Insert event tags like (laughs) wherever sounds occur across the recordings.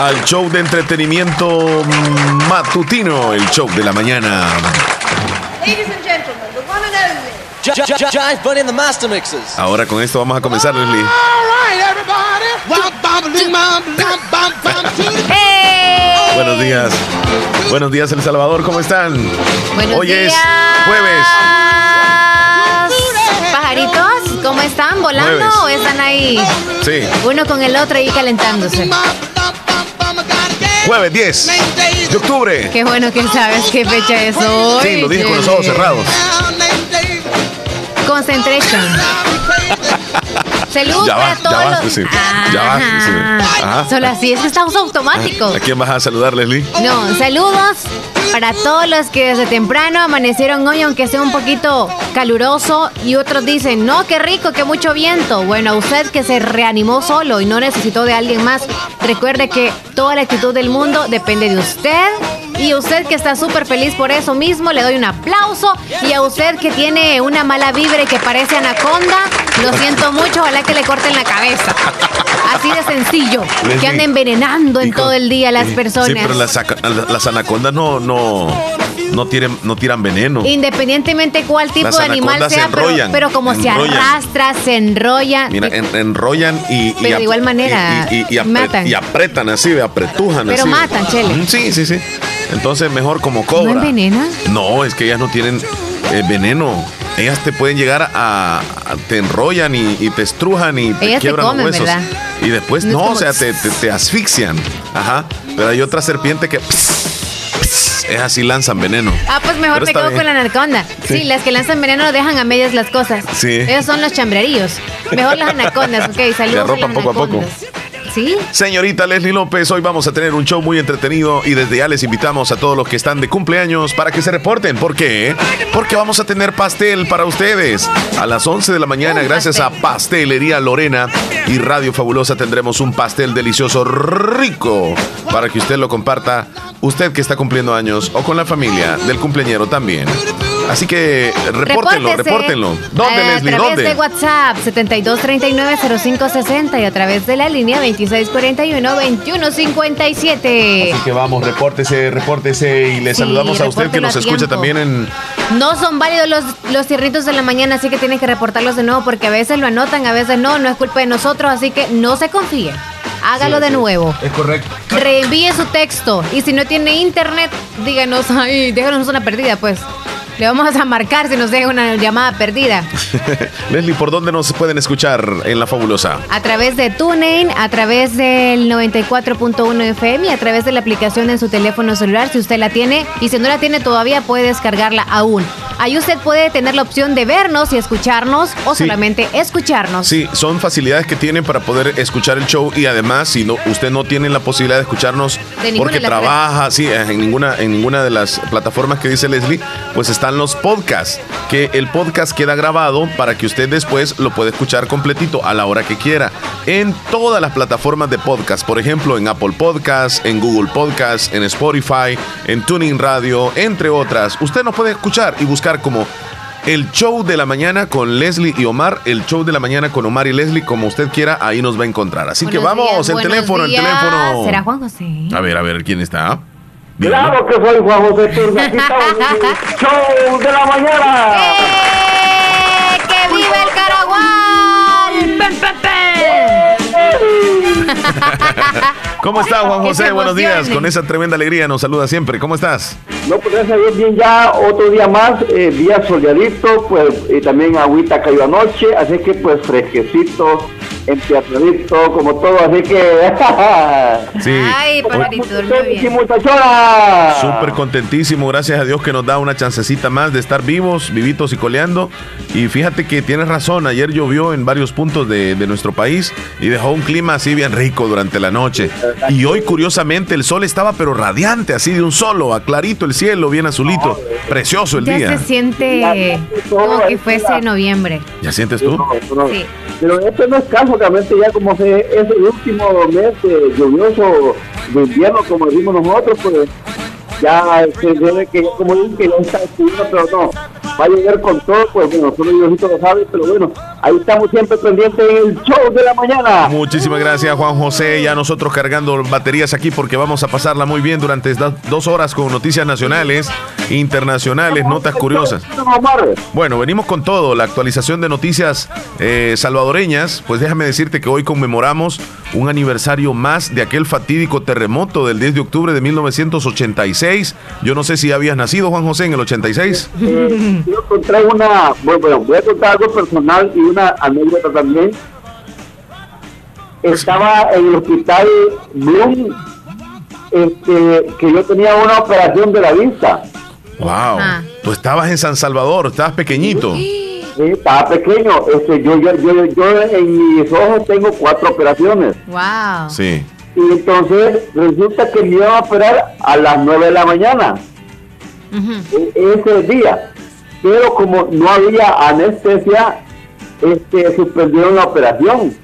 al show de entretenimiento matutino, el show de la mañana. Ahora con esto vamos a comenzar, Leslie. Buenos días. Buenos días, El Salvador, ¿cómo están? Hoy es jueves. Pajaritos, ¿cómo están? ¿Volando o están ahí? Sí. Uno con el otro ahí calentándose. Jueves 10 de octubre. Qué bueno que sabes qué fecha es hoy. Sí, lo dije con los ojos cerrados. Concentration. Saludos Ya para va, todos ya va, los... sí, ya va, sí. Ajá. Solo así, es que estamos automáticos. ¿A quién vas a saludar, Leslie? No, saludos para todos los que desde temprano amanecieron hoy, aunque sea un poquito caluroso, y otros dicen, no, qué rico, qué mucho viento. Bueno, a usted que se reanimó solo y no necesitó de alguien más, recuerde que toda la actitud del mundo depende de usted. Y usted que está súper feliz por eso mismo, le doy un aplauso. Y a usted que tiene una mala vibra y que parece anaconda, lo (laughs) siento mucho, ojalá que le corten la cabeza. Así de sencillo. Que anda envenenando en todo el día a las eh, personas. Sí, pero las, las anacondas no, no, no, tiran, no tiran veneno. Independientemente cuál tipo Las de animal se sea, pero, pero como se arrastra, se enrolla. Mira, en- enrollan y, y Pero de ap- igual manera, y, y- y apre- matan. y apretan así, apretujan Pero así. matan, Chele. Sí, sí, sí. Entonces mejor como cobra. ¿No envenena? No, es que ellas no tienen eh, veneno. Ellas te pueden llegar a, a- te enrollan y, y te estrujan y te Ellas te quiebran comen, los huesos. ¿verdad? Y después No es no, como- o sea, te, te- te asfixian. Ajá. Pero hay otra serpiente que es así lanzan veneno. Ah, pues mejor me quedo bien. con la anaconda. Sí. Sí. las que lanzan veneno dejan a medias las cosas. Sí. Ellos son los chambreríos. Mejor las anacondas, ok. (laughs) Saludos. a arropan las poco a poco. ¿Sí? Señorita Leslie López, hoy vamos a tener un show muy entretenido y desde ya les invitamos a todos los que están de cumpleaños para que se reporten. ¿Por qué? Porque vamos a tener pastel para ustedes. A las 11 de la mañana, gracias a Pastelería Lorena y Radio Fabulosa, tendremos un pastel delicioso, rico, para que usted lo comparta, usted que está cumpliendo años o con la familia del cumpleañero también. Así que repórtenlo, repórtenlo. ¿Dónde, eh, Leslie? A través ¿Dónde? de WhatsApp 7239-0560 y a través de la línea 2641-2157. Así que vamos, repórtese, repórtese y le Sí, saludamos a usted que nos escucha tiempo. también en No son válidos los, los cierritos de la mañana, así que tienen que reportarlos de nuevo porque a veces lo anotan, a veces no, no es culpa de nosotros, así que no se confíe. Hágalo de nuevo. Es correcto. Reenvíe su texto y si no tiene internet, díganos, ay, déjanos una perdida, pues. Le vamos a marcar si nos deja una llamada perdida. (laughs) Leslie, ¿por dónde nos pueden escuchar en La Fabulosa? A través de TuneIn, a través del 94.1 FM y a través de la aplicación en su teléfono celular, si usted la tiene. Y si no la tiene todavía, puede descargarla aún. Ahí usted puede tener la opción de vernos y escucharnos o Sí. solamente escucharnos. Sí, son facilidades que tienen para poder escuchar el show y además si no usted no tiene la posibilidad de escucharnos De porque de trabaja, sí, en ninguna en ninguna de las plataformas que dice Leslie, pues están los podcasts, que el podcast queda grabado para que usted después lo pueda escuchar completito a la hora que quiera en todas las plataformas de podcast, por ejemplo, en Apple Podcasts, en Google Podcasts, en Spotify, en Tuning Radio, entre otras. Usted nos puede escuchar y buscar como el show de la mañana con Leslie y Omar, el show de la mañana con Omar y Leslie, como usted quiera, ahí nos va a encontrar. Así que vamos, días, el teléfono, días. el teléfono. ¿Será Juan José? A ver, a ver, ¿quién está? Claro que soy Juan José Turga, aquí estamos en el (laughs) show de la mañana. ¡Eh! ¡Que vive el Caraguán! (laughs) ¿Cómo está, Juan José? Buenos días. Con esa tremenda alegría nos saluda siempre. ¿Cómo estás? No, pues gracias a Dios, bien ya, otro día más, eh, día soleadito, pues y también agüita cayó anoche, así que pues fresquecito empiernadito, como todo, así que. (laughs) Sí. Ay, pajarito, bien. Súper contentísimo, gracias a Dios que nos da una chancecita más de estar vivos, vivitos y coleando. Y fíjate que tienes razón, ayer llovió en varios puntos de, de nuestro país y dejó un clima así bien rico durante la noche. Y hoy curiosamente el sol estaba pero radiante, así de un solo, aclarito el cielo, bien azulito, precioso el Ya día. se siente como que fuese noviembre. ¿Ya sientes tú? No, no. Sí. Pero esto no es caso, realmente ya como es el último mes eh, lluvioso de invierno, como decimos nosotros, pues ya se debe que, como dicen, que ya está estudiando, pero no, va a llegar con todo, pues bueno, solo Diosito lo sabe, pero bueno, ahí estamos siempre pendientes en el show de la mañana. Muchísimas gracias Juan José, ya nosotros cargando baterías aquí porque vamos a pasarla muy bien durante estas dos horas con noticias nacionales, internacionales, notas curiosas. Bueno, venimos con todo, la actualización de noticias eh, salvadoreñas. Pues déjame decirte que hoy conmemoramos un aniversario más de aquel fatídico terremoto del 10 de octubre de 1986. Yo no sé si habías nacido, Juan José, en el 86. Yo encontré una, bueno, bueno, voy a contar algo personal y una anécdota también. Estaba en el hospital Bloom, este, que yo tenía una operación de la vista. Wow. Ah. Tú estabas en San Salvador, estabas pequeñito. Sí, estaba pequeño. Este, yo, yo, yo, yo en mis ojos tengo cuatro operaciones. Wow. Sí. Y entonces resulta que me iban a operar a las nueve de la mañana. Ujú. e- ese día. Pero como no había anestesia, este, suspendieron la operación.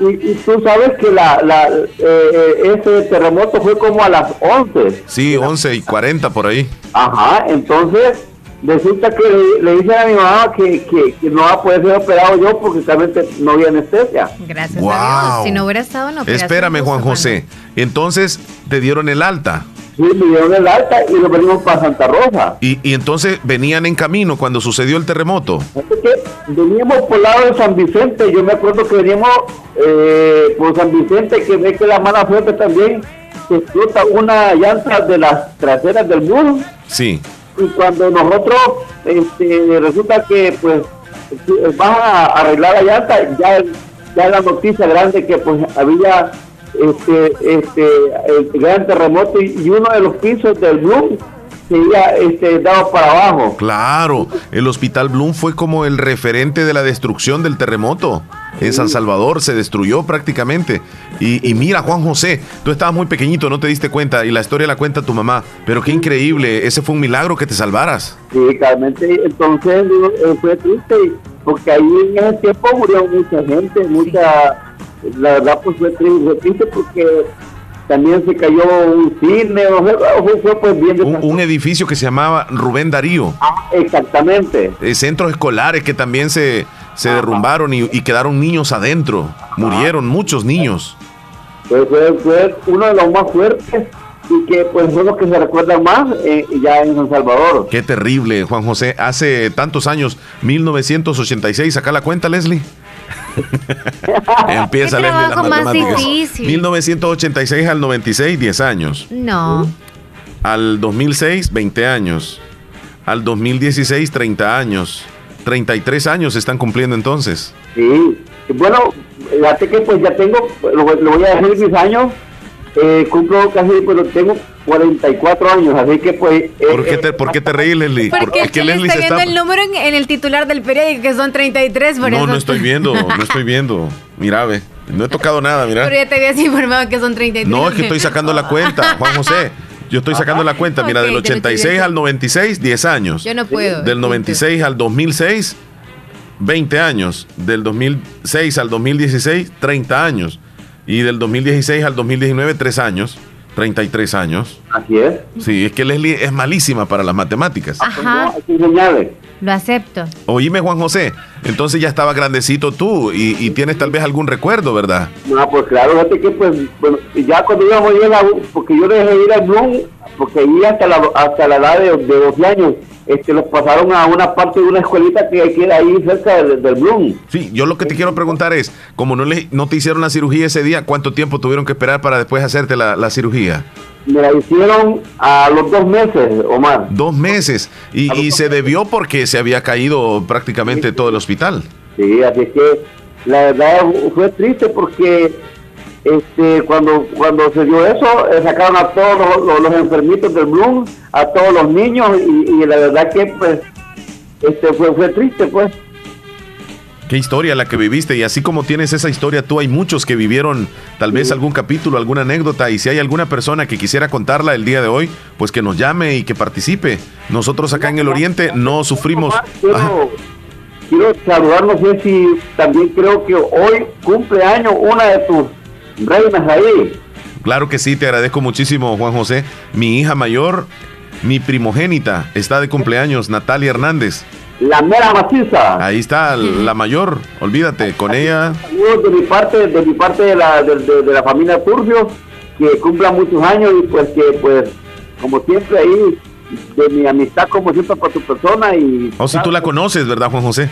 Y, y tú sabes que la, la, eh, ese terremoto fue como a las 11. Sí, 11 y 40 por ahí. Ajá, entonces resulta que le, le dicen a mi mamá que, que, que no va a poder ser operado yo porque realmente no había anestesia. Gracias a Wow. Dios. Si no hubiera estado en la operación, Espérame, justo Juan José. Entonces te dieron el alta. Sí, me dieron el alta y lo venimos para Santa Rosa. Y, y entonces venían en camino cuando sucedió el terremoto. Que veníamos por el lado de San Vicente, yo me acuerdo que veníamos eh, por San Vicente, que ve que la mala suerte también se explota una llanta de las traseras del muro Sí. y cuando nosotros este, resulta que pues van a arreglar la llanta, ya, ya la noticia grande que pues había este, este, el gran terremoto y, y uno de los pisos del Bloom se había este, dado para abajo. Claro, el Hospital Bloom fue como el referente de la destrucción del terremoto. En San Salvador se destruyó prácticamente. Y, y mira, Juan José, tú estabas muy pequeñito, no te diste cuenta, y la historia la cuenta tu mamá. Pero qué increíble, ese fue un milagro que te salvaras. Sí, realmente, entonces eh, fue triste porque ahí en ese tiempo murió mucha gente, mucha, la verdad pues fue triste, porque también se cayó un cine, o sea, fue, pues bien Un, un edificio que se llamaba Rubén Darío. Ah, exactamente. Eh, centros escolares que también se, se derrumbaron y, y quedaron niños adentro. Murieron muchos niños. Fue, fue, fue uno de los más fuertes y que pues son los que se recuerdan más eh, ya en San Salvador. Qué terrible, Juan José. Hace tantos años, 1986, saca la cuenta, Leslie. (laughs) Empieza Qué las trabajo más matemáticas. difícil. 1986 al 96, 10 años. No. Al 2006, 20 años. Al 2016, 30 años. 33 años se están cumpliendo entonces. Sí, Y bueno, fíjate que pues ya tengo, lo, lo voy a decir mis años, eh, cumplo casi, pues tengo 44 años, así que pues... eh, ¿Por qué eh, te, por qué te reí, Leslie? Porque es es que le está viendo el número en, en el titular del periódico, que son 33, por No, eso. no estoy viendo, no (laughs) estoy viendo. Mira, ve. No he tocado nada, mira. Pero ya te habías informado que son 33. No, es que estoy sacando la cuenta, Juan José. Yo estoy sacando la cuenta. Mira, Ok, del te lo estoy 86 viendo. al 96, 10 años. Yo no puedo. Del 96 al 2006, 20 años. Del 2006 al 2016, 30 años. Y del 2016 al 2019, 3 años. 33 años. Así es. Sí, es que Leslie es malísima para las matemáticas. Ajá, lo acepto. Oíme, Juan José, entonces ya estaba grandecito tú y, y tienes tal vez algún recuerdo, ¿verdad? No, pues claro, fíjate que pues, bueno, ya cuando íbamos a ir a la U, porque yo dejé de ir al Bloom, porque ahí hasta la, hasta la edad de, de 12 años, este, los pasaron a una parte de una escuelita que queda ahí cerca del, del Bloom. Sí, yo lo que te quiero preguntar es, como no, le, no te hicieron la cirugía ese día, ¿cuánto tiempo tuvieron que esperar para después hacerte la, la cirugía? Me la hicieron a los dos meses, Omar. Dos meses. Y, y se debió porque se había caído prácticamente todo el hospital. Sí, así que la verdad fue triste porque este cuando cuando se dio eso eh, sacaron a todos los, enfermitos del Bloom a todos los niños y, la verdad que pues este fue fue triste pues Qué historia la que viviste y así como tienes esa historia tú hay muchos que vivieron tal vez algún capítulo, alguna anécdota y si hay alguna persona que quisiera contarla el día de hoy, pues que nos llame y que participe. Nosotros acá en el Oriente no sufrimos. Quiero, quiero saludar, no sé si también creo que hoy cumple año una de tus reinas ahí. Claro que sí, te agradezco muchísimo, Juan José. Mi hija mayor, mi primogénita, está de cumpleaños, Natalia Hernández. La mera maciza. Ahí está la mayor, olvídate, con ella. Saludos de mi parte, de mi parte de la, de, la familia Turbio, que cumpla muchos años y pues que pues como siempre ahí de mi amistad como siempre por tu persona y... O oh, si tú la conoces, ¿verdad, Juan José?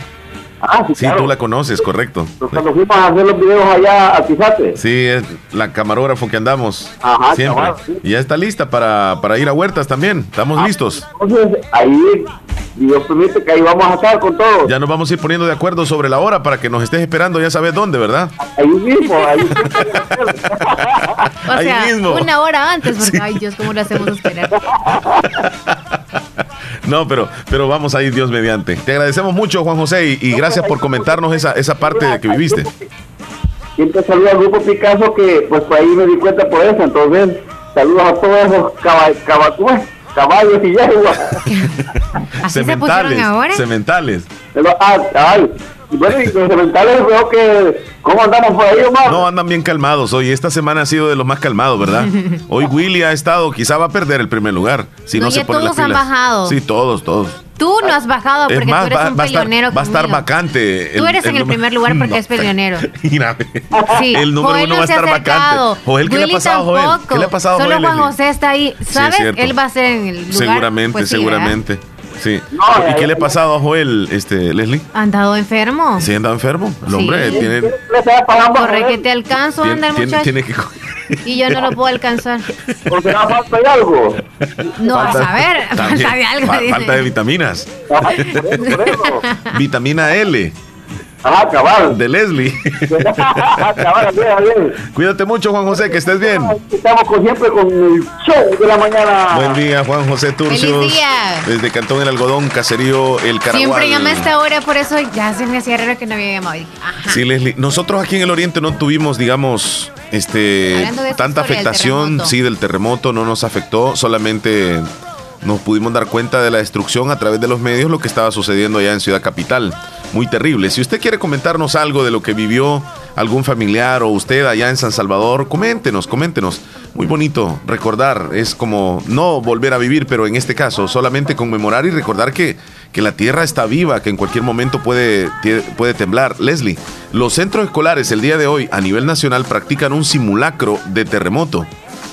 Ah, sí, sí tú la conoces, correcto. Cuando fuimos a hacer los videos allá a Tizate. Sí, es la camarógrafo que andamos Ajá, siempre. Y ya está lista para, para, ir a Huertas también. Estamos ah, listos. Entonces, ahí Dios permite que ahí vamos a estar con todos. Ya nos vamos a ir poniendo de acuerdo sobre la hora para que nos estés esperando, ya sabes dónde, ¿verdad? Ahí mismo, ahí mismo. (laughs) o sea, mismo. una hora antes, porque, ay Dios, ¿cómo lo hacemos esperar? (laughs) No, pero, pero vamos a ir Dios mediante. Te agradecemos mucho, Juan José, y, gracias por comentarnos esa, esa parte de que viviste. Siempre saludo al grupo Picasso que pues por ahí me di cuenta por eso. Entonces, saludos a todos esos caballos y yeguas. (laughs) (laughs) ¿Así se pusieron ahora? Cementales. Ah, ay, bueno, y los cementales veo que. ¿Cómo andamos por ahí, Omar? No, andan bien calmados hoy. Esta semana ha sido de los más calmados, ¿verdad? (laughs) Hoy Willy ha estado, quizá va a perder el primer lugar. Si no, se pone todos han bajado. Sí, todos, todos. Tú no has bajado porque tú eres un peleonero. Va a estar vacante. tú eres en el primer lugar porque (laughs) es peleonero. (laughs) Sí, el número uno va a estar vacante. Joel, ¿qué le ha pasado a Joel? ¿Qué le ha pasado a Joel? Solo Juan José está ahí. ¿Sabes? Él va a ser en el lugar. Seguramente, pues seguramente. Sí. ¿Y qué le ha pasado a Joel, este, Leslie? ¿Ha andado enfermo? Sí, ha andado enfermo. El hombre tiene. Corre que te alcanzo, anda el muchacho. Tiene que (laughs) y yo no lo puedo alcanzar. Porque no falta de algo. No, a saber, falta de algo. falta de vitaminas. (laughs) Vitamina L. Ah, cabal. De Leslie. (laughs) cabal, bien, Cuídate mucho, Juan José, que estés bien. Estamos con, siempre con el show de la mañana. Buen día, Juan José Turcios. Feliz día. Desde Cantón El Algodón, Caserío El Caragual. Siempre llama a esta hora, por eso ya se me hacía raro que no había llamado. Sí, Leslie. Nosotros aquí en el Oriente no tuvimos, digamos, este tanta afectación, sí, del terremoto, no nos afectó, solamente nos pudimos dar cuenta de la destrucción a través de los medios, lo que estaba sucediendo allá en Ciudad Capital. Muy terrible. Si usted quiere comentarnos algo de lo que vivió algún familiar o usted allá en San Salvador, coméntenos, coméntenos. Muy bonito recordar, es como no volver a vivir, pero en este caso solamente conmemorar y recordar que, que la tierra está viva, que en cualquier momento puede, puede temblar. Leslie, los centros escolares el día de hoy a nivel nacional practican un simulacro de terremoto.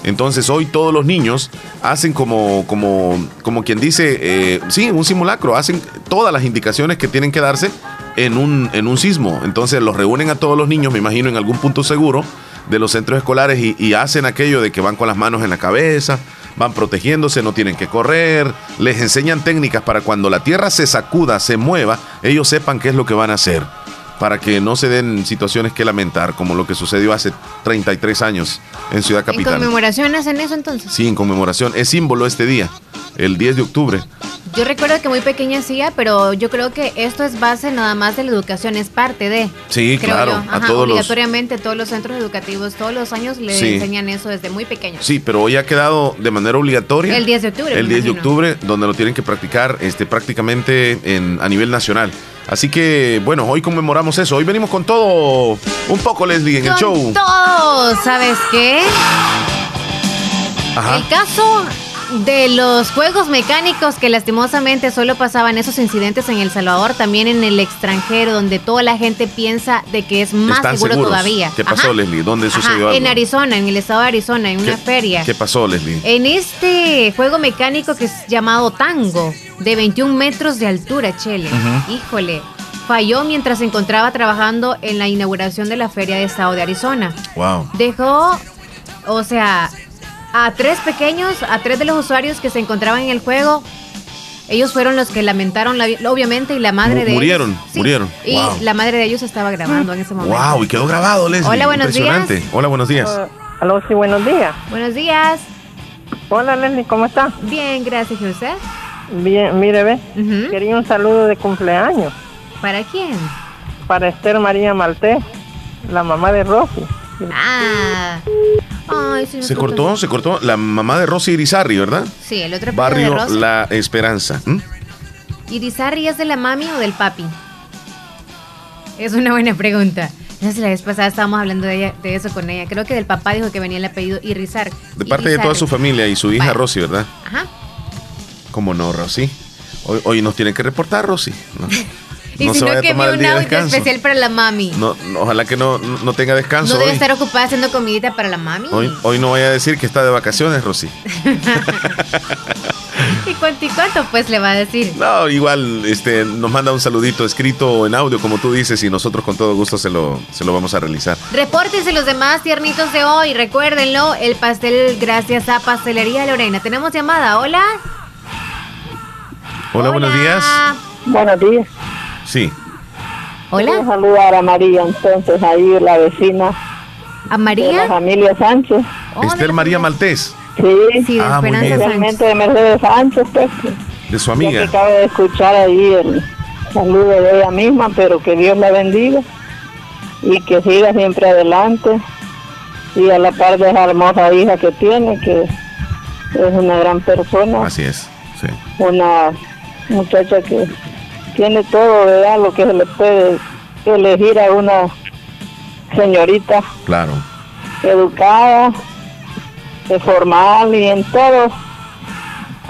Entonces hoy todos los niños hacen como, como, como quien dice, eh, sí, un simulacro, hacen todas las indicaciones que tienen que darse en un, en un sismo. Entonces los reúnen a todos los niños, me imagino, en algún punto seguro de los centros escolares y, y hacen aquello de que van con las manos en la cabeza, van protegiéndose, no tienen que correr, les enseñan técnicas para cuando la tierra se sacuda, se mueva, ellos sepan qué es lo que van a hacer para que no se den situaciones que lamentar, como lo que sucedió hace 33 años en Ciudad Capital. ¿En conmemoración hacen eso entonces? Sí, en conmemoración. Es símbolo este día, el 10 de octubre. Yo recuerdo que muy pequeña hacía, pero yo creo que esto es base nada más de la educación, es parte de. Sí, claro. a todos obligatoriamente todos los centros educativos todos los años le enseñan eso desde muy pequeño. Sí, pero hoy ha quedado de manera obligatoria. El 10 de octubre. El 10 de octubre, donde lo tienen que practicar este, prácticamente en, a nivel nacional. Así que, bueno, hoy conmemoramos eso. Hoy venimos con todo, un poco, Leslie, en el show. Todo, ¿sabes qué? Ajá. El caso de los juegos mecánicos que lastimosamente solo pasaban esos incidentes en El Salvador, también en el extranjero, donde toda la gente piensa de que es más seguro todavía. ¿Qué pasó, Leslie? ¿Dónde sucedió En Arizona, en el estado de Arizona, en una feria. ¿Qué pasó, Leslie? En este juego mecánico que es llamado Tango, de 21 metros de altura, Chele. Híjole. Falló mientras se encontraba trabajando en la inauguración de la feria de estado de Arizona. Wow. Dejó, o sea, a tres pequeños, a tres de los usuarios que se encontraban en el juego, Ellos fueron los que lamentaron, la, obviamente, y la madre de murieron, ellos. sí, murieron. Y Wow. la madre de ellos estaba grabando en ese momento. Wow, y quedó grabado, Leslie. Hola, buenos Impresionante. días. Hola, buenos días. Ah, aló, sí, buenos días. Buenos días. Hola, Leslie, ¿cómo está? Bien, gracias, ¿y usted? Bien, mire, ve. Quería un saludo de cumpleaños ¿Para quién? para Esther María Maltés, la mamá de Rosy. Ah. Ay, Se cortó, se cortó. La mamá de Rosy Irizarry, ¿verdad? Sí, el otro Barrio de Rosy. La Esperanza. ¿Mm? ¿Irizarry es de la mami o del papi? Es una buena pregunta. No sé, la vez pasada estábamos hablando de, ella, de eso con ella. Creo que del papá dijo que venía el apellido Irizar. De parte de toda su familia y su hija Vale. Rosy, ¿verdad? Ajá. ¿Cómo no, Rosy? Hoy, hoy nos tienen que reportar, Rosy. ¿no? (laughs) Y No si se no, vaya a que tomar vi el día de descanso. especial para la mami. No, No, no, ojalá que no, no tenga descanso debe hoy. estar ocupada haciendo comidita para la mami. hoy. Hoy no vaya a decir que está de vacaciones, Rosy. (laughs) ¿Y cuánto y cuánto pues le va a decir? No, igual este, nos manda un saludito escrito o en audio, como tú dices, y nosotros con todo gusto se lo, se lo vamos a realizar. Repórtense los demás tiernitos de hoy. Recuérdenlo, el pastel gracias a Pastelería Lorena. Tenemos llamada. Hola. Hola, buenos días. Buenos días. Sí. Quiero Hola. saludar a María, entonces, ahí la vecina ¿A de la María? familia Sánchez. Oh, Esther María Maltés, Sí, Sí, de Ah, muy Esperanza bien. Sánchez. realmente de Mercedes Sánchez, pues. de su Ya que amiga. acabo de escuchar ahí el saludo de ella misma, pero que Dios la bendiga y que siga siempre adelante y a la par de esa hermosa hija que tiene, que es una gran persona, Así es. Sí. una muchacha que tiene todo, ¿verdad? Lo que se le puede elegir a una señorita Claro. educada, formal y en todo.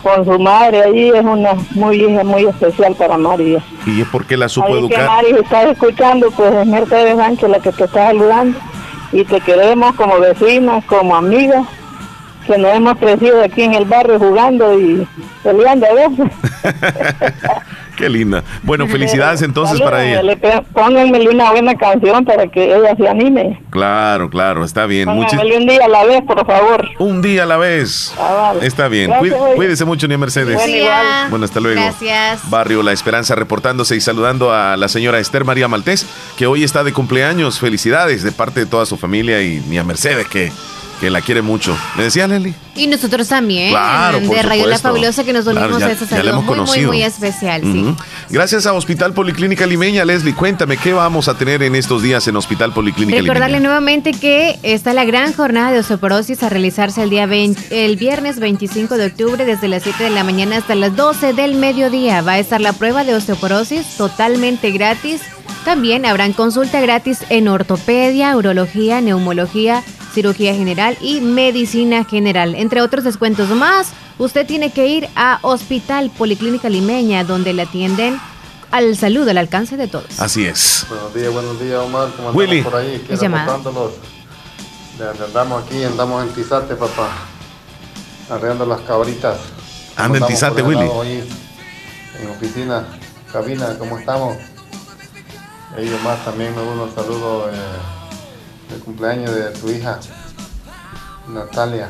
Con su madre allí es una muy hija muy especial para María. Y es porque la supo Ahí que educar. Mari, si estás escuchando, pues es Mercedes Sánchez la que te está saludando. Y te queremos como vecinas, como amigas, que nos hemos crecido aquí en el barrio jugando y peleando a veces. (laughs) Qué linda. Bueno, felicidades entonces para ella. Pe- Pónganmele una buena canción para que ella se anime. Claro, claro, está bien. Muchi- Pónganmele un día a la vez, por favor. un día a la vez. Ah, vale. Está bien. Gracias, Cuí-. Cuídese mucho, Nia Mercedes. Bueno, igual. Bueno, hasta luego. Gracias. Barrio La Esperanza reportándose y saludando a la señora Esther María Maltés, que hoy está de cumpleaños. Felicidades de parte de toda su familia y Nia Mercedes, que, que la quiere mucho. ¿Me decía Leli? Y nosotros también. Claro, por de Radio La supuesto. Fabulosa que nos Claro, unimos ya- a saludo hemos muy, muy, conocido. muy especial. sí. Gracias a Hospital Policlínica Limeña, Leslie. Cuéntame, ¿qué vamos a tener en estos días en Hospital Policlínica Recordarle Limeña? nuevamente que está la gran jornada de osteoporosis a realizarse el día 20 el viernes 25 de octubre desde las 7 de la mañana hasta las 12 del mediodía. Va a estar la prueba de osteoporosis totalmente gratis. También habrán consulta gratis en ortopedia, urología, neumología, cirugía general y medicina general. Entre otros descuentos más, usted tiene que ir a Hospital Policlínica Limeña donde le atienden al saludo, al alcance de todos. Así es. Buenos días, buenos días, Omar. ¿Cómo andamos Willy. por ahí? De- Andamos aquí, andamos en Tizate, papá. Arreando las cabritas. Anda en Tizate, Willy. lado ahí, en oficina, cabina, ¿cómo estamos? Ellos más también me uno saludo eh, de cumpleaños de tu hija, Natalia.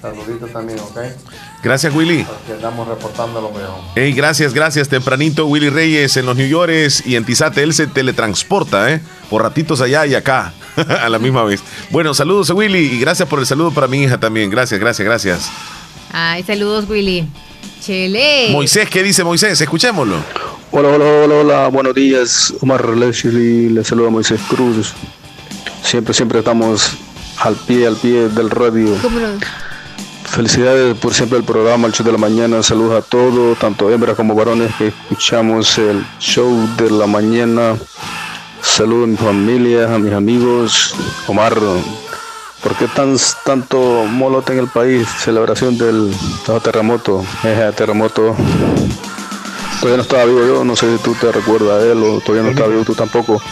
Saluditos también, ¿ok? Gracias, Willy. Porque andamos reportándolo, viejo. Hey, gracias, gracias. Tempranito, Willy Reyes en los New Yorkers y en Tizate. Él se teletransporta, ¿eh? Por ratitos allá y acá, (laughs) a la misma vez. Bueno, saludos a Willy y gracias por el saludo para mi hija también. Gracias, gracias, gracias. Ay, saludos, Willy. Chele. Moisés, ¿qué dice Moisés? Escuchémoslo. Hola, hola, hola, hola, buenos días. Omar Leslie, le saluda Moisés Cruz. Siempre, siempre estamos al pie, al pie del radio. Felicidades por siempre el programa, el show de la mañana. Saludos a todos, tanto hembras como varones que escuchamos el show de la mañana. Saludos a mi familia, a mis amigos. Omar, ¿por qué tan, tanto molote en el país? Celebración del terremoto. Ese terremoto Todavía no estaba vivo yo, no sé si tú te recuerdas de él o todavía no estaba vivo tú tampoco.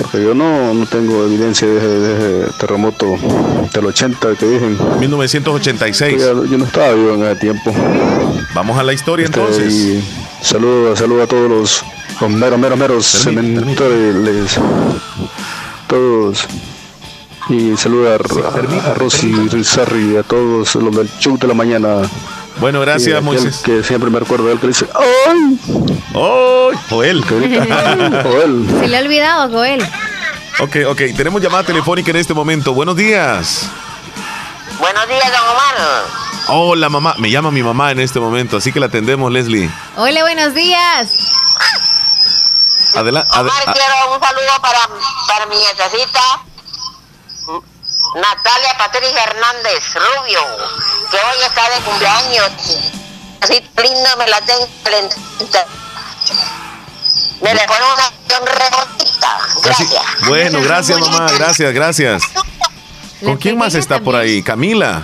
Porque yo no, no tengo evidencia de ese, de ese terremoto del 80 que dicen. 1986. Yo, yo no estaba vivo en ese tiempo. Vamos a la historia Este, entonces. y saludo, saludo a todos los, los meros, meros, meros cementores, todos. Y saludo a, a Rosy Rizarri, a todos los del show de la mañana. Bueno, gracias, Moisés. Que siempre me recuerdo de él que dice, ¡ay! ¡Ay! Joel. (laughs) Joel. Se le ha olvidado, Joel. Ok, ok. Tenemos llamada telefónica en este momento. Buenos días. Buenos días, don Omar. Hola, mamá. Me llama mi mamá en este momento, así que la atendemos, Leslie. Hola, buenos días. Adelante. Omar, quiero un saludo para, para mi nietecita Natalia Patricia Hernández Rubio, que hoy está de cumpleaños. Así linda me la tengo Me le pone una rebotita. Gracias. Bueno, gracias mamá, gracias, gracias. ¿Con quién más está por ahí? Camila.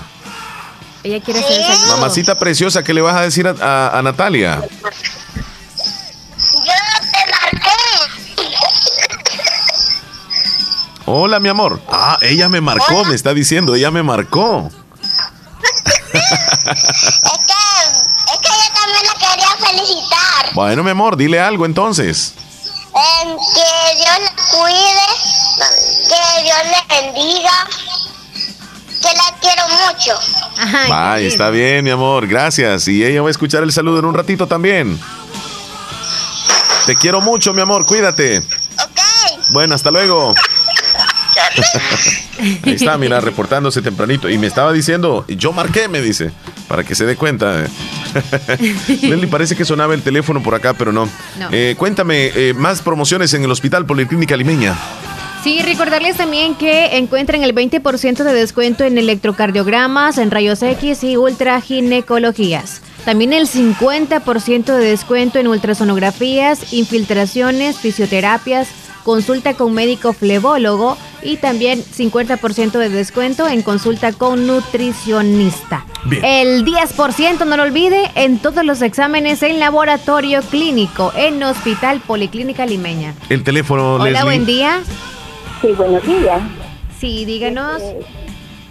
Ella quiere ser Mamacita preciosa, ¿qué le vas a decir a, a Natalia? Hola, mi amor. Ah, ella me marcó, me está diciendo, ella me marcó. (laughs) es, que, es que yo también la quería felicitar. Bueno, mi amor, dile algo entonces. que Dios la cuide, que Dios le bendiga, que la quiero mucho. Ay, está bien, mi amor, gracias. Y ella va a escuchar el saludo en un ratito también. Te quiero mucho, mi amor, cuídate. Ok. Bueno, hasta luego. Ahí está, mira, reportándose tempranito. Y me estaba diciendo, yo marqué, me dice, para que se dé cuenta. (laughs) Leslie, parece que sonaba el teléfono por acá, pero no. Eh, cuéntame, eh, más promociones en el Hospital Policlínica Limeña. Sí, recordarles también que encuentran el 20% de descuento en electrocardiogramas, en rayos X y ultraginecologías. También el 50% de descuento en ultrasonografías, infiltraciones, fisioterapias, consulta con médico flebólogo y también 50% de descuento en consulta con nutricionista. El 10%, no lo olvide, en todos los exámenes en laboratorio clínico en Hospital Policlínica Limeña. El teléfono, Hola, buen día. Sí, buenos días. Sí, díganos. Este,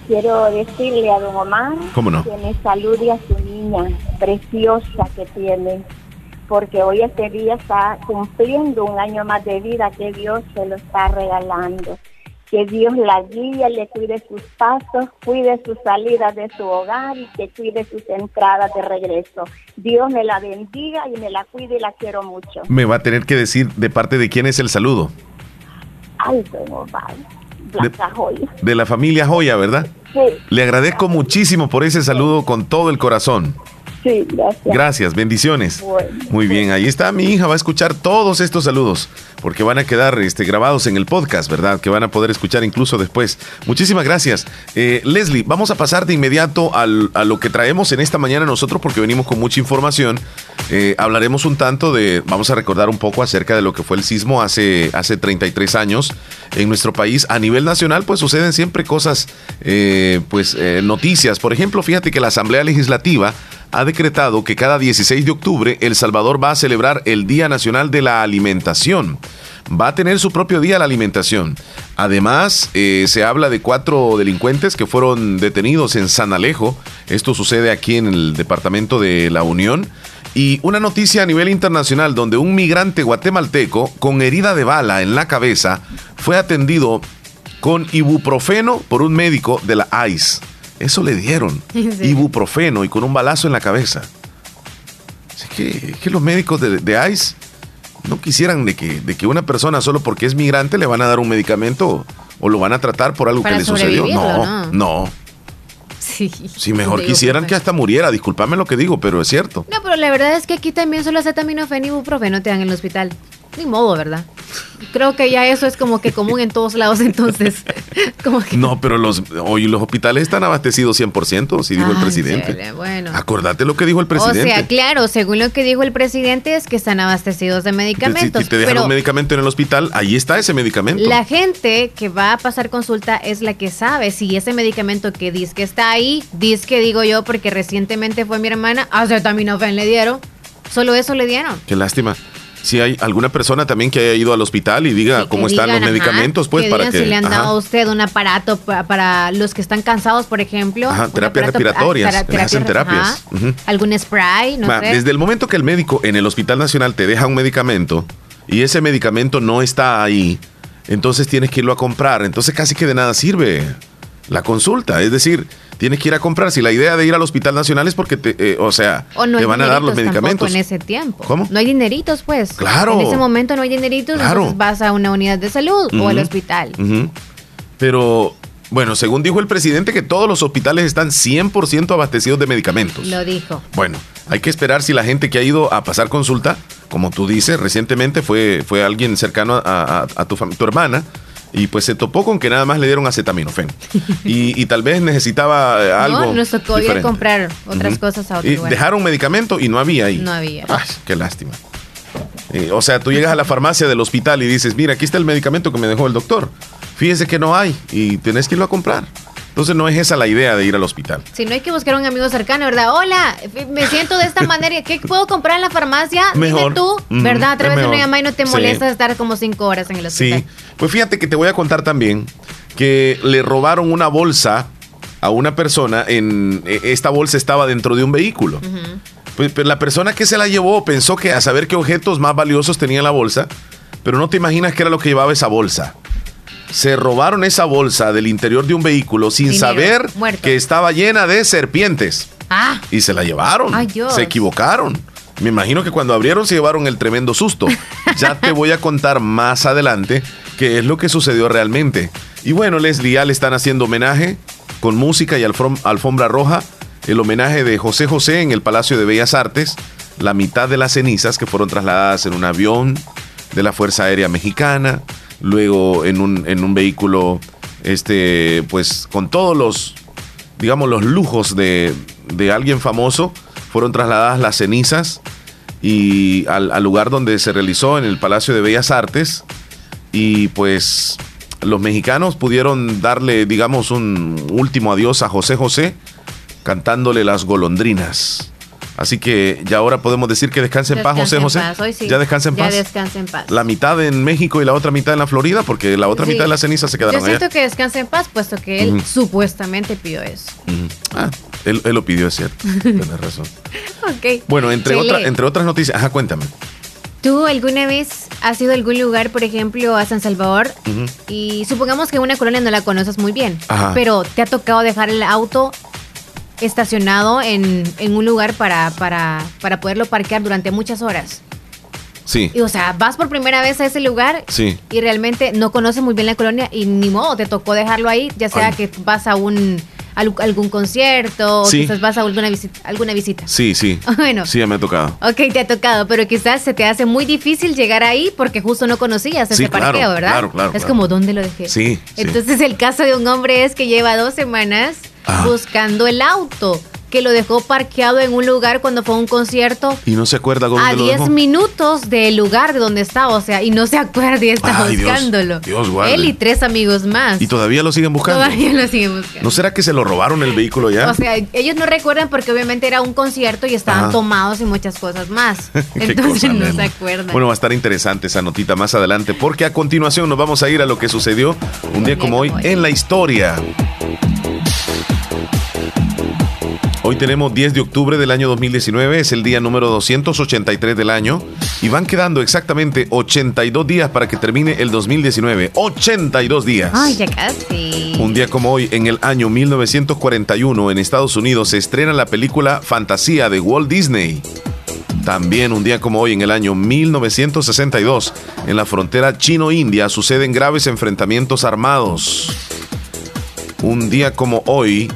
quiero decirle a don Omar que me salude a su niña preciosa que tiene porque hoy este día está cumpliendo un año más de vida que Dios se lo está regalando. Que Dios la guíe, le cuide sus pasos, cuide sus salidas de su hogar y que cuide sus entradas de regreso. Dios me la bendiga y me la cuide y la quiero mucho. Me va a tener que decir de parte de quién es el saludo. Ay, don Blanca de, Joya. De la familia Joya, ¿verdad? Sí. Le agradezco muchísimo por ese saludo con todo el corazón. Sí, gracias. Gracias, bendiciones. Muy bien, ahí está mi hija, va a escuchar todos estos saludos, porque van a quedar este, grabados en el podcast, ¿verdad? Que van a poder escuchar incluso después. Muchísimas gracias. Eh, Leslie, vamos a pasar de inmediato a lo que traemos en esta mañana nosotros, porque venimos con mucha información. Eh, hablaremos un tanto de, vamos a recordar un poco acerca de lo que fue el sismo hace, hace 33 años en nuestro país. A nivel nacional, pues suceden siempre cosas, eh, pues noticias. Por ejemplo, fíjate que la Asamblea Legislativa ha decretado que cada 16 de octubre El Salvador va a celebrar el Día Nacional de la Alimentación. Va a tener su propio día la alimentación. Además, eh, se habla de cuatro delincuentes que fueron detenidos en San Alejo. Esto sucede aquí en el departamento de La Unión. Y una noticia a nivel internacional donde un migrante guatemalteco con herida de bala en la cabeza fue atendido con ibuprofeno por un médico de la ICE. Eso le dieron. (laughs) Ibuprofeno y con un balazo en la cabeza. Así que, que los médicos de, ICE no quisieran de que, de que una persona solo porque es migrante le van a dar un medicamento o lo van a tratar por algo que le sucedió. No, no. Sí. Si mejor (laughs) quisieran que hasta muriera, discúlpame lo que digo, pero es cierto. No, pero la verdad es que aquí también solo acetaminofén y ibuprofeno te dan en el hospital. Ni modo, ¿verdad? Creo que ya eso es como que común en todos lados, entonces. (laughs) Como No, pero los, hoy los hospitales están abastecidos 100%, si dijo el presidente. bueno. Acordate lo que dijo el presidente. O sea, claro, según lo que dijo el presidente es que están abastecidos de medicamentos. Si, te dejan un medicamento en el hospital, ahí está ese medicamento. La gente que va a pasar consulta es la que sabe si ese medicamento que dice que está ahí, dice que digo yo, porque recientemente fue mi hermana, acetaminofén le dieron. Solo eso le dieron. Qué lástima si hay alguna persona también que haya ido al hospital y diga cómo están los medicamentos, pues para que. Si le han dado a usted un aparato para, los que están cansados, por ejemplo. Ajá, terapias respiratorias. hacen terapias. Algún spray, no sé. Desde el momento que el médico en el Hospital Nacional te deja un medicamento y ese medicamento no está ahí, entonces tienes que irlo a comprar. Entonces casi que de nada sirve la consulta. Es decir, tienes que ir a comprar. Si la idea de ir al Hospital Nacional es porque te, eh, o sea, O no te van a dar los medicamentos. en ese tiempo. ¿Cómo? No hay dineritos, pues. Claro. En ese momento no hay dineritos, Claro. entonces vas a una unidad de salud o al hospital. Pero, bueno, según dijo el presidente, que todos los hospitales están 100% abastecidos de medicamentos. Lo dijo. Bueno, hay que esperar si la gente que ha ido a pasar consulta, como tú dices, recientemente fue, fue alguien cercano a, a- a tu, fam- tu hermana. Y pues se topó con que nada más le dieron acetaminofén. (laughs) Y, y tal vez necesitaba eh, algo. no, nos tocó ir a comprar otras cosas a otro Y lugar. dejaron medicamento y no había ahí. No había. Ay, qué lástima. Eh, o sea, tú llegas a la farmacia del hospital y dices, mira, aquí está el medicamento que me dejó el doctor. Fíjese que no hay y tenés que irlo a comprar. Entonces no es esa la idea de ir al hospital. Si no hay que buscar un amigo cercano, ¿verdad? Hola, me siento de esta (laughs) manera. ¿Qué puedo comprar en la farmacia? Mejor. Dime tú, ¿verdad? A través de una llamada y no te Sí. molesta estar como cinco horas en el hospital. Sí, pues fíjate que te voy a contar también que le robaron una bolsa a una persona. En eh, esta bolsa estaba dentro de un vehículo. Pues, pues la persona que se la llevó pensó que a saber qué objetos más valiosos tenía la bolsa, pero no te imaginas qué era lo que llevaba esa bolsa. Se robaron esa bolsa del interior de un vehículo sin Dinero, saber muerto. que estaba llena de serpientes. Ah, Y se la llevaron. Ay. Se equivocaron. Me imagino que cuando abrieron se llevaron el tremendo susto. (laughs) Ya te voy a contar más adelante qué es lo que sucedió realmente. Y bueno, Leslie, ya le están haciendo homenaje con música y alfom- alfombra roja. El homenaje de José José en el Palacio de Bellas Artes. La mitad de las cenizas que fueron trasladadas en un avión de la Fuerza Aérea Mexicana. Luego en un, en un vehículo, este, pues con todos los digamos, los lujos de, de alguien famoso, fueron trasladadas las cenizas y al, al lugar donde se realizó en el Palacio de Bellas Artes. Y pues los mexicanos pudieron darle, digamos, un último adiós a José José cantándole las golondrinas. Así que ya ahora podemos decir que descanse en paz, José José. en paz, hoy sí. Ya descansa en Ya paz. en paz. La mitad en México y la otra mitad en la Florida, porque la otra Sí. mitad de las cenizas se quedaron Yo allá. siento que descanse en paz, puesto que él supuestamente pidió eso. Ah, él, él lo pidió, es cierto. (laughs) Tienes razón. Ok. Bueno, entre, otra- entre otras noticias, ajá, cuéntame. ¿Tú alguna vez has ido a algún lugar, por ejemplo, a San Salvador? Y supongamos que una colonia no la conoces muy bien, Ajá. pero te ha tocado dejar el auto estacionado en, en un lugar para, para, para poderlo parquear durante muchas horas. Sí, Y, o sea, vas por primera vez a ese lugar sí. y realmente no conoces muy bien la colonia y ni modo, te tocó dejarlo ahí, ya sea Ay. que vas a un al- algún concierto o Sí. quizás vas a alguna visita. Alguna visita. Sí, sí. (laughs) Bueno. Sí, ya me ha tocado. Ok, te ha tocado, pero quizás se te hace muy difícil llegar ahí porque justo no conocías ese Sí, claro, parqueo, ¿verdad? claro, claro, Es claro. como, ¿dónde lo dejé? Sí. Entonces el caso de un hombre es que lleva dos semanas Ah. buscando el auto, que lo dejó parqueado en un lugar cuando fue a un concierto Y no se acuerda con a dónde lo 10 dejó. minutos del lugar de donde estaba, o sea, y no se acuerda y está Ay, Dios, buscándolo. Dios guarde. Él y tres amigos más. Y todavía lo siguen buscando. Todavía lo siguen buscando. ¿No será que se lo robaron el vehículo ya? O sea, ellos no recuerdan porque obviamente era un concierto y estaban Ajá. tomados y muchas cosas más. (laughs) Entonces no se acuerdan. Bueno, va a estar interesante esa notita más adelante, porque a continuación nos vamos a ir a lo que sucedió un día como hoy en la historia. Hoy tenemos 10 de octubre del año 2019, es el día número 283 del año y van quedando exactamente 82 días para que termine el 2019. 82 días. Ay, ya casi. Un día como hoy, en el año 1941, en Estados Unidos se estrena la película Fantasía de Walt Disney. También un día como hoy, en el año 1962, en la frontera chino-india suceden graves enfrentamientos armados. Un día como hoy,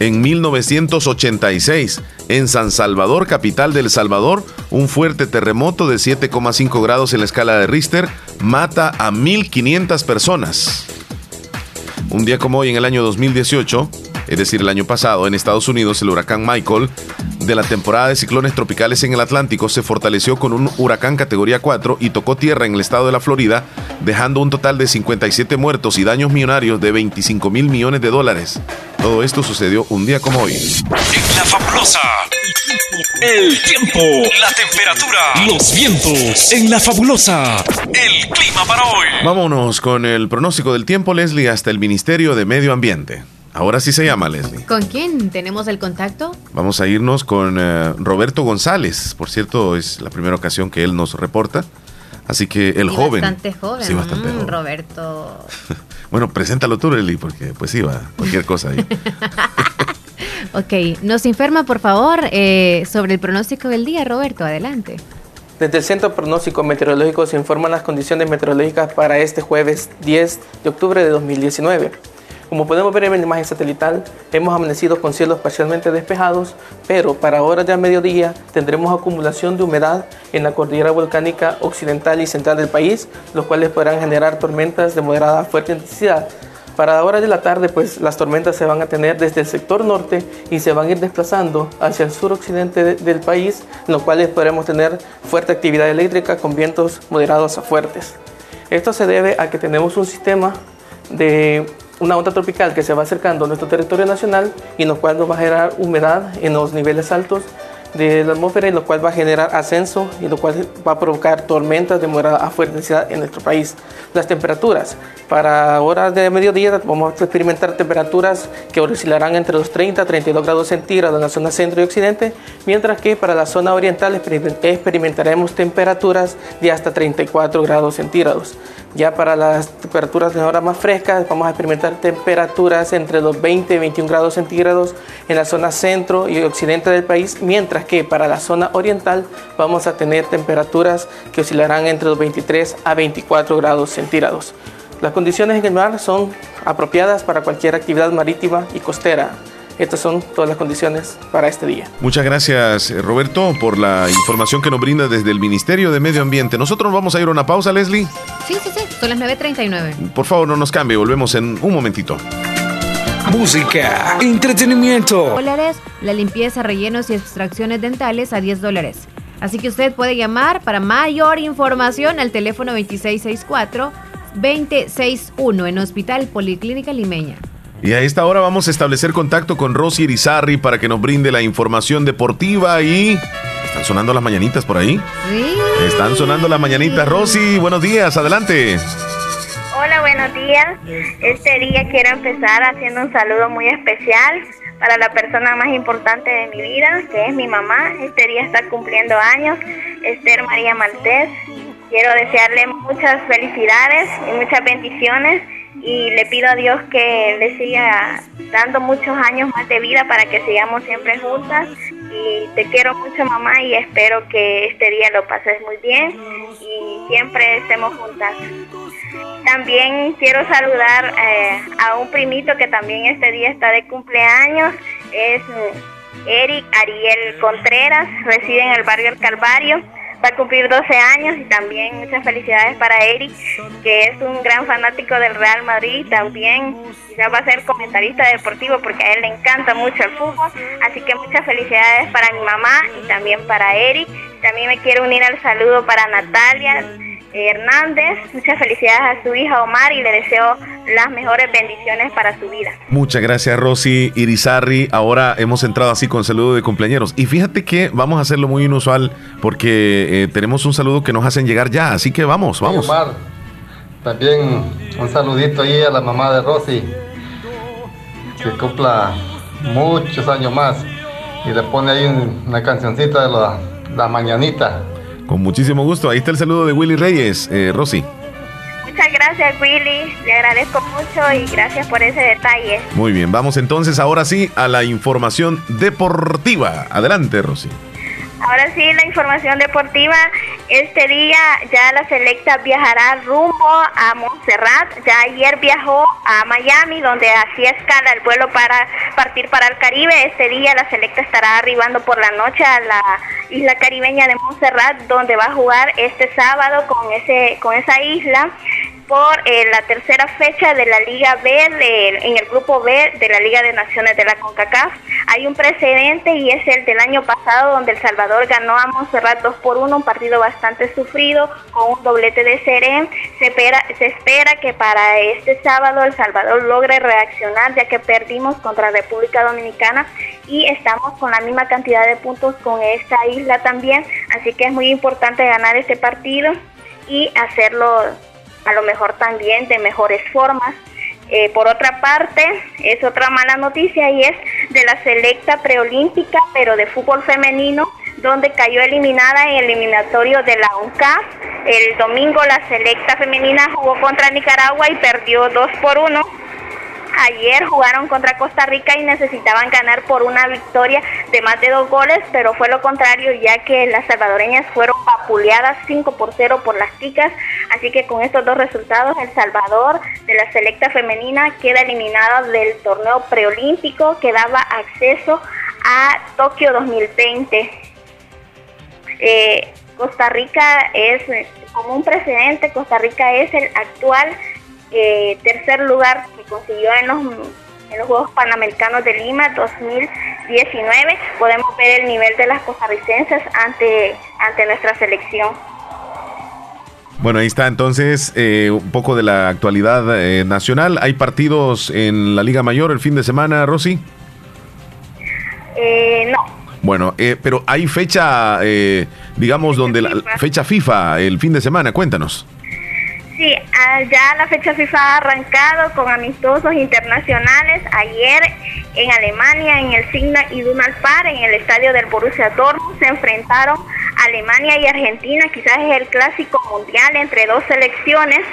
en 1986, en San Salvador, capital del Salvador, un fuerte terremoto de 7,5 grados en la escala de Richter mata a 1.500 personas. Un día como hoy, en el año 2018, es decir, el año pasado, en Estados Unidos, el huracán Michael de la temporada de ciclones tropicales en el Atlántico se fortaleció con un huracán categoría 4 y tocó tierra en el estado de la Florida, dejando un total de 57 muertos y daños millonarios de 25 mil millones de dólares. Todo esto sucedió un día como hoy. En la fabulosa. El tiempo, la temperatura, los vientos. En la fabulosa. El clima para hoy. Vámonos con el pronóstico del tiempo, Leslie, hasta el Ministerio de Medio Ambiente. Ahora sí se llama, Leslie. ¿Con quién tenemos el contacto? Vamos a irnos con eh, Roberto González. Por cierto, es la primera ocasión que él nos reporta. Así que el Y joven. Bastante joven. Sí, bastante Mm, joven. Roberto. (laughs) Bueno, preséntalo tú, Leslie, porque pues iba cualquier cosa ahí. (laughs) Ok, nos informa por favor eh, sobre el pronóstico del día, Roberto, adelante. Desde el Centro Pronóstico Meteorológico se informan las condiciones meteorológicas para este jueves 10 de octubre de 2019. Como podemos ver en la imagen satelital, hemos amanecido con cielos parcialmente despejados, pero para horas de mediodía tendremos acumulación de humedad en la cordillera volcánica occidental y central del país, los cuales podrán generar tormentas de moderada a fuerte intensidad. Para horas de la tarde, pues las tormentas se van a tener desde el sector norte y se van a ir desplazando hacia el sur occidente del país, en los cuales podremos tener fuerte actividad eléctrica con vientos moderados a fuertes. Esto se debe a que tenemos un sistema de una onda tropical que se va acercando a nuestro territorio nacional y en lo cual nos va a generar humedad en los niveles altos de la atmósfera, y lo cual va a generar ascenso y lo cual va a provocar tormentas de moderada a fuerte densidad en nuestro país. Las temperaturas. Para horas de mediodía vamos a experimentar temperaturas que oscilarán entre los 30 a 32 grados centígrados en la zona centro y occidente, mientras que para la zona oriental experimentaremos temperaturas de hasta 34 grados centígrados. Ya para las temperaturas de horas más frescas vamos a experimentar temperaturas entre los 20 y 21 grados centígrados en la zona centro y occidente del país, mientras que para la zona oriental vamos a tener temperaturas que oscilarán entre los 23 a 24 grados centígrados. Las condiciones en el mar son apropiadas para cualquier actividad marítima y costera. Estas son todas las condiciones para este día. Muchas gracias, eh, Roberto, por la información que nos brinda desde el Ministerio de Medio Ambiente. Nosotros vamos a ir a una pausa, Leslie. Sí, sí, sí, son las 9.39. Por favor, no nos cambie, volvemos en un momentito. Música, entretenimiento. Dólares, la limpieza, rellenos y extracciones dentales a 10 dólares. Así que usted puede llamar para mayor información al teléfono 2664-261 en Hospital Policlínica Limeña. Y a esta hora vamos a establecer contacto con Rosy Irizarri para que nos brinde la información deportiva y... ¿Están sonando las mañanitas por ahí? Sí. Están sonando las mañanitas. Rosy, buenos días, adelante. Hola, buenos días. Este día quiero empezar haciendo un saludo muy especial para la persona más importante de mi vida, que es mi mamá. Este día está cumpliendo años, Esther María Maltés. Quiero desearle muchas felicidades y muchas bendiciones y le pido a Dios que le siga dando muchos años más de vida para que sigamos siempre juntas. Y te quiero mucho mamá y espero que este día lo pases muy bien y siempre estemos juntas. También quiero saludar eh, a un primito que también este día está de cumpleaños. Es Eric Ariel Contreras, reside en el barrio El Calvario va a cumplir 12 años y también muchas felicidades para Eric, que es un gran fanático del Real Madrid, también ya va a ser comentarista deportivo porque a él le encanta mucho el fútbol, así que muchas felicidades para mi mamá y también para Eric. También me quiero unir al saludo para Natalia, Hernández. Muchas felicidades a su hija Omar y le deseo las mejores bendiciones para su vida. Muchas gracias Rosy Irizarri. Ahora hemos entrado así con saludo de cumpleaños. Y fíjate que vamos a hacerlo muy inusual porque eh, tenemos un saludo que nos hacen llegar ya. Así que vamos, vamos. Omar, también un saludito ahí a la mamá de Rosy. Que cumpla muchos años más. Y le pone ahí una cancioncita de la, la mañanita. Con muchísimo gusto. Ahí está el saludo de Willy Reyes, eh, Rosy. Muchas gracias, Willy. Le agradezco mucho y gracias por ese detalle. Muy bien, vamos entonces ahora sí a la información deportiva. Adelante, Rosy. Ahora sí, la información deportiva. Este día ya la selecta viajará rumbo a Montserrat. Ya ayer viajó a Miami, donde hacía escala el vuelo para partir para el Caribe. Este día la selecta estará arribando por la noche a la isla caribeña de Montserrat, donde va a jugar este sábado con ese con esa isla por eh, la tercera fecha de la Liga B, en el grupo B de la Liga de Naciones de la CONCACAF. Hay un precedente y es el del año pasado donde El Salvador ganó a Montserrat 2 por 1, un partido bastante sufrido con un doblete de Serén. Se espera, se espera que para este sábado El Salvador logre reaccionar ya que perdimos contra República Dominicana y estamos con la misma cantidad de puntos con esta isla también, así que es muy importante ganar este partido y hacerlo a lo mejor también de mejores formas. Eh, por otra parte, es otra mala noticia y es de la selecta preolímpica, pero de fútbol femenino, donde cayó eliminada en el eliminatorio de la UNCAF. El domingo la selecta femenina jugó contra Nicaragua y perdió 2 por 1 Ayer jugaron contra Costa Rica y necesitaban ganar por una victoria de más de dos goles, pero fue lo contrario ya que las salvadoreñas fueron vapuleadas 5 por 0 por las chicas. Así que con estos dos resultados, El Salvador de la selecta femenina queda eliminada del torneo preolímpico que daba acceso a Tokio 2020. Eh, Costa Rica es, como un precedente, Costa Rica es el actual eh, tercer lugar que consiguió en los, en los Juegos Panamericanos de Lima 2019. Podemos ver el nivel de las costarricenses ante, ante nuestra selección. Bueno, ahí está entonces eh, un poco de la actualidad eh, nacional. ¿Hay partidos en la Liga Mayor el fin de semana, Rosy? Eh, no. Bueno, pero hay fecha, digamos, donde la fecha FIFA el fin de semana. Cuéntanos. Sí, ah, ya la fecha FIFA ha arrancado con amistosos internacionales. Ayer en Alemania, en el Signa Iduna Par, en el estadio del Borussia Dortmund, se enfrentaron Alemania y Argentina. Quizás es el clásico mundial entre dos selecciones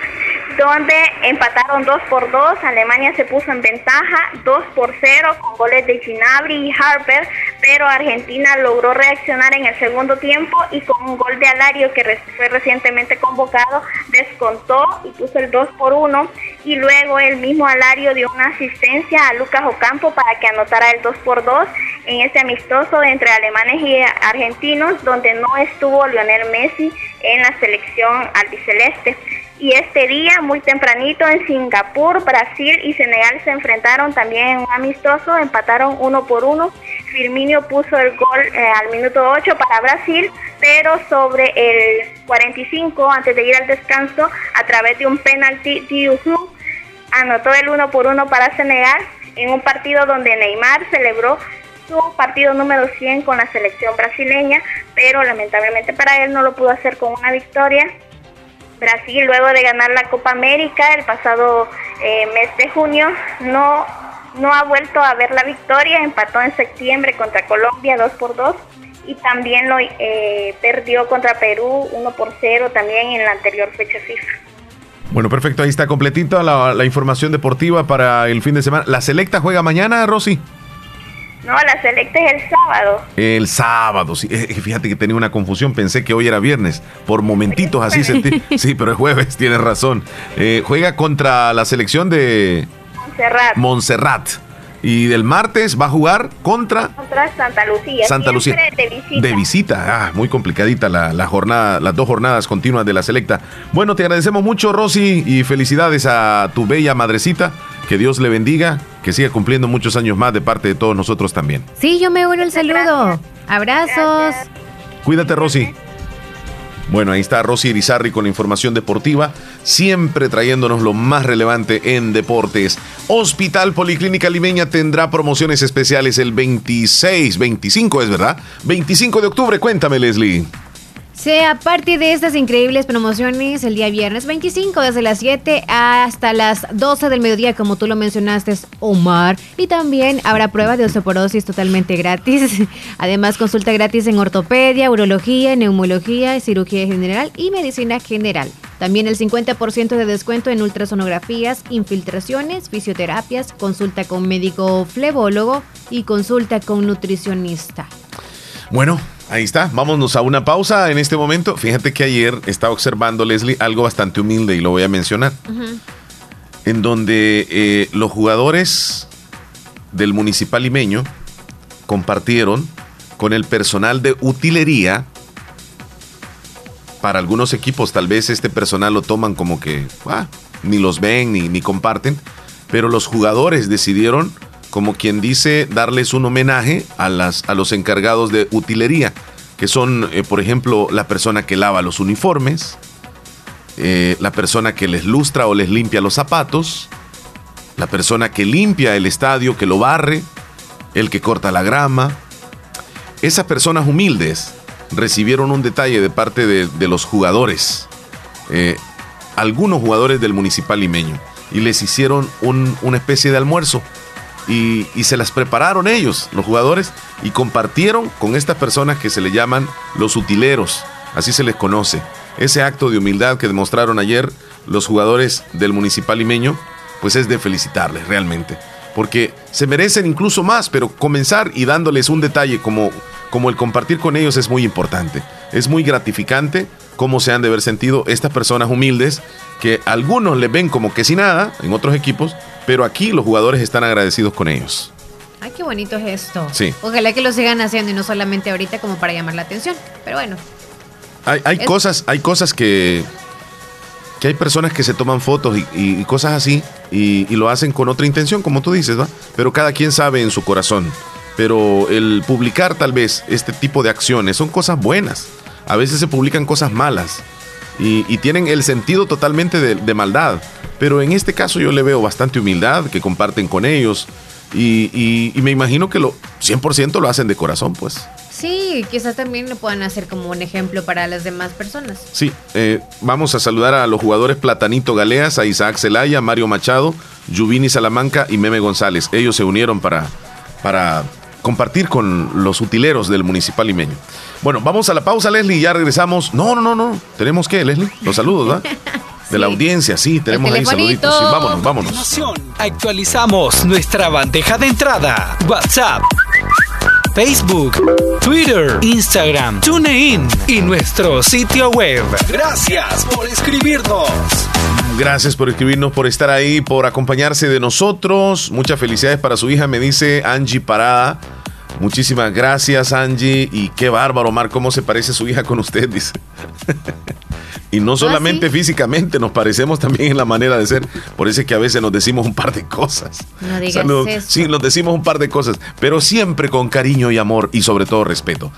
donde empataron 2 por 2. Alemania se puso en ventaja 2 por 0 con goles de Ginabri y Harper, pero Argentina logró reaccionar en el segundo tiempo y con un gol de Alario que fue recientemente convocado, descontó y puso el 2 por 1 y luego el mismo Alario dio una asistencia a Lucas Ocampo para que anotara el 2 por 2 en ese amistoso entre alemanes y argentinos donde no estuvo Lionel Messi en la selección albiceleste. Y este día, muy tempranito, en Singapur, Brasil y Senegal se enfrentaron también en un amistoso, empataron uno por uno. Firmino puso el gol eh, al minuto 8 para Brasil, pero sobre el 45, antes de ir al descanso, a través de un penalti, Diuhu anotó el uno por uno para Senegal en un partido donde Neymar celebró su partido número 100 con la selección brasileña, pero lamentablemente para él no lo pudo hacer con una victoria Brasil, luego de ganar la Copa América el pasado eh, mes de junio, no, no ha vuelto a ver la victoria, empató en septiembre contra Colombia 2 por 2 y también lo eh, perdió contra Perú 1 por 0 también en la anterior fecha FIFA. Bueno, perfecto, ahí está completita la, la información deportiva para el fin de semana. ¿La selecta juega mañana, Rosy? No, la selecta es el sábado. El sábado, sí. Fíjate que tenía una confusión, pensé que hoy era viernes. Por momentitos así sentí. (laughs) Sí, pero es jueves, tienes razón. Eh, juega contra la selección de Montserrat. Montserrat. Y del martes va a jugar contra, contra Santa Lucía. Santa Lucía. De visita. De visita. Ah, muy complicadita la, la, jornada, las dos jornadas continuas de la selecta. Bueno, te agradecemos mucho, Rosy, y felicidades a tu bella madrecita. Que Dios le bendiga, que siga cumpliendo muchos años más de parte de todos nosotros también. Sí, yo me uno el saludo. Abrazos. Cuídate, Rosy. Bueno, ahí está Rosy Irizarri con la información deportiva, siempre trayéndonos lo más relevante en deportes. Hospital Policlínica Limeña tendrá promociones especiales el 26, 25 es verdad, 25 de octubre. Cuéntame, Leslie. Sí, a partir de estas increíbles promociones, el día viernes 25, desde las 7 hasta las 12 del mediodía, como tú lo mencionaste, Omar. Y también habrá prueba de osteoporosis totalmente gratis. (laughs) Además, consulta gratis en ortopedia, urología, neumología, cirugía general y medicina general. También el 50% de descuento en ultrasonografías, infiltraciones, fisioterapias, consulta con médico flebólogo y consulta con nutricionista. Bueno, Ahí está, vámonos a una pausa en este momento. Fíjate que ayer estaba observando, Leslie, algo bastante humilde y lo voy a mencionar. En donde eh, los jugadores del municipal limeño compartieron con el personal de utilería. Para algunos equipos tal vez este personal lo toman como que ah, ni los ven ni, ni comparten, pero los jugadores decidieron como quien dice, darles un homenaje a, las, a los encargados de utilería, que son, eh, por ejemplo, la persona que lava los uniformes, eh, la persona que les lustra o les limpia los zapatos, la persona que limpia el estadio, que lo barre, el que corta la grama. Esas personas humildes recibieron un detalle de parte de, los jugadores, eh, algunos jugadores del municipal limeño, y les hicieron una especie de almuerzo y, se las prepararon ellos, los jugadores, y compartieron con estas personas que se le llaman los utileros, así se les conoce. Ese acto de humildad que demostraron ayer los jugadores del municipal limeño pues es de felicitarles realmente. Porque se merecen incluso más, pero comenzar y dándoles un detalle como, como el compartir con ellos es muy importante. Es muy gratificante cómo se han de haber sentido estas personas humildes que algunos les ven como que sin nada en otros equipos, pero aquí los jugadores están agradecidos con ellos. Ay, qué bonito es esto. Sí. Ojalá que lo sigan haciendo y no solamente ahorita como para llamar la atención. Pero bueno, Hay, hay Es- cosas, hay cosas que, que hay personas que se toman fotos y, cosas así y, y lo hacen con otra intención, como tú dices, ¿va? Pero cada quien sabe en su corazón. Pero el publicar tal vez este tipo de acciones son cosas buenas. A veces se publican cosas malas y, y tienen el sentido totalmente de, de maldad. Pero en este caso yo le veo bastante humildad que comparten con ellos y, y- y me imagino que lo 100% lo hacen de corazón, pues. sí, quizás también lo puedan hacer como un ejemplo para las demás personas. Sí, eh, vamos a saludar a los jugadores Platanito Galeas, a Isaac Zelaya, Mario Machado, Yuvini Salamanca y Meme González. Ellos se unieron para, para compartir con los utileros del municipal limeño. Bueno, vamos a la pausa, Leslie, y ya regresamos. No, no, no, no. ¿Tenemos qué, Leslie? Los saludos, ¿verdad? (laughs) De la audiencia, sí, tenemos ahí saluditos. Sí, vámonos, vámonos. Actualizamos nuestra bandeja de entrada. WhatsApp, Facebook, Twitter, Instagram, TuneIn y nuestro sitio web. Gracias por escribirnos. Gracias por escribirnos, por estar ahí, por acompañarse de nosotros. Muchas felicidades para su hija, me dice Angie Parada. Muchísimas gracias, Angie. Y qué bárbaro, Omar, cómo se parece su hija con usted, dice. (laughs) y no solamente físicamente, nos parecemos también en la manera de ser. Por eso es que a veces nos decimos un par de cosas. No digas eso. Sí, nos decimos un par de cosas, pero siempre con cariño y amor y sobre todo respeto.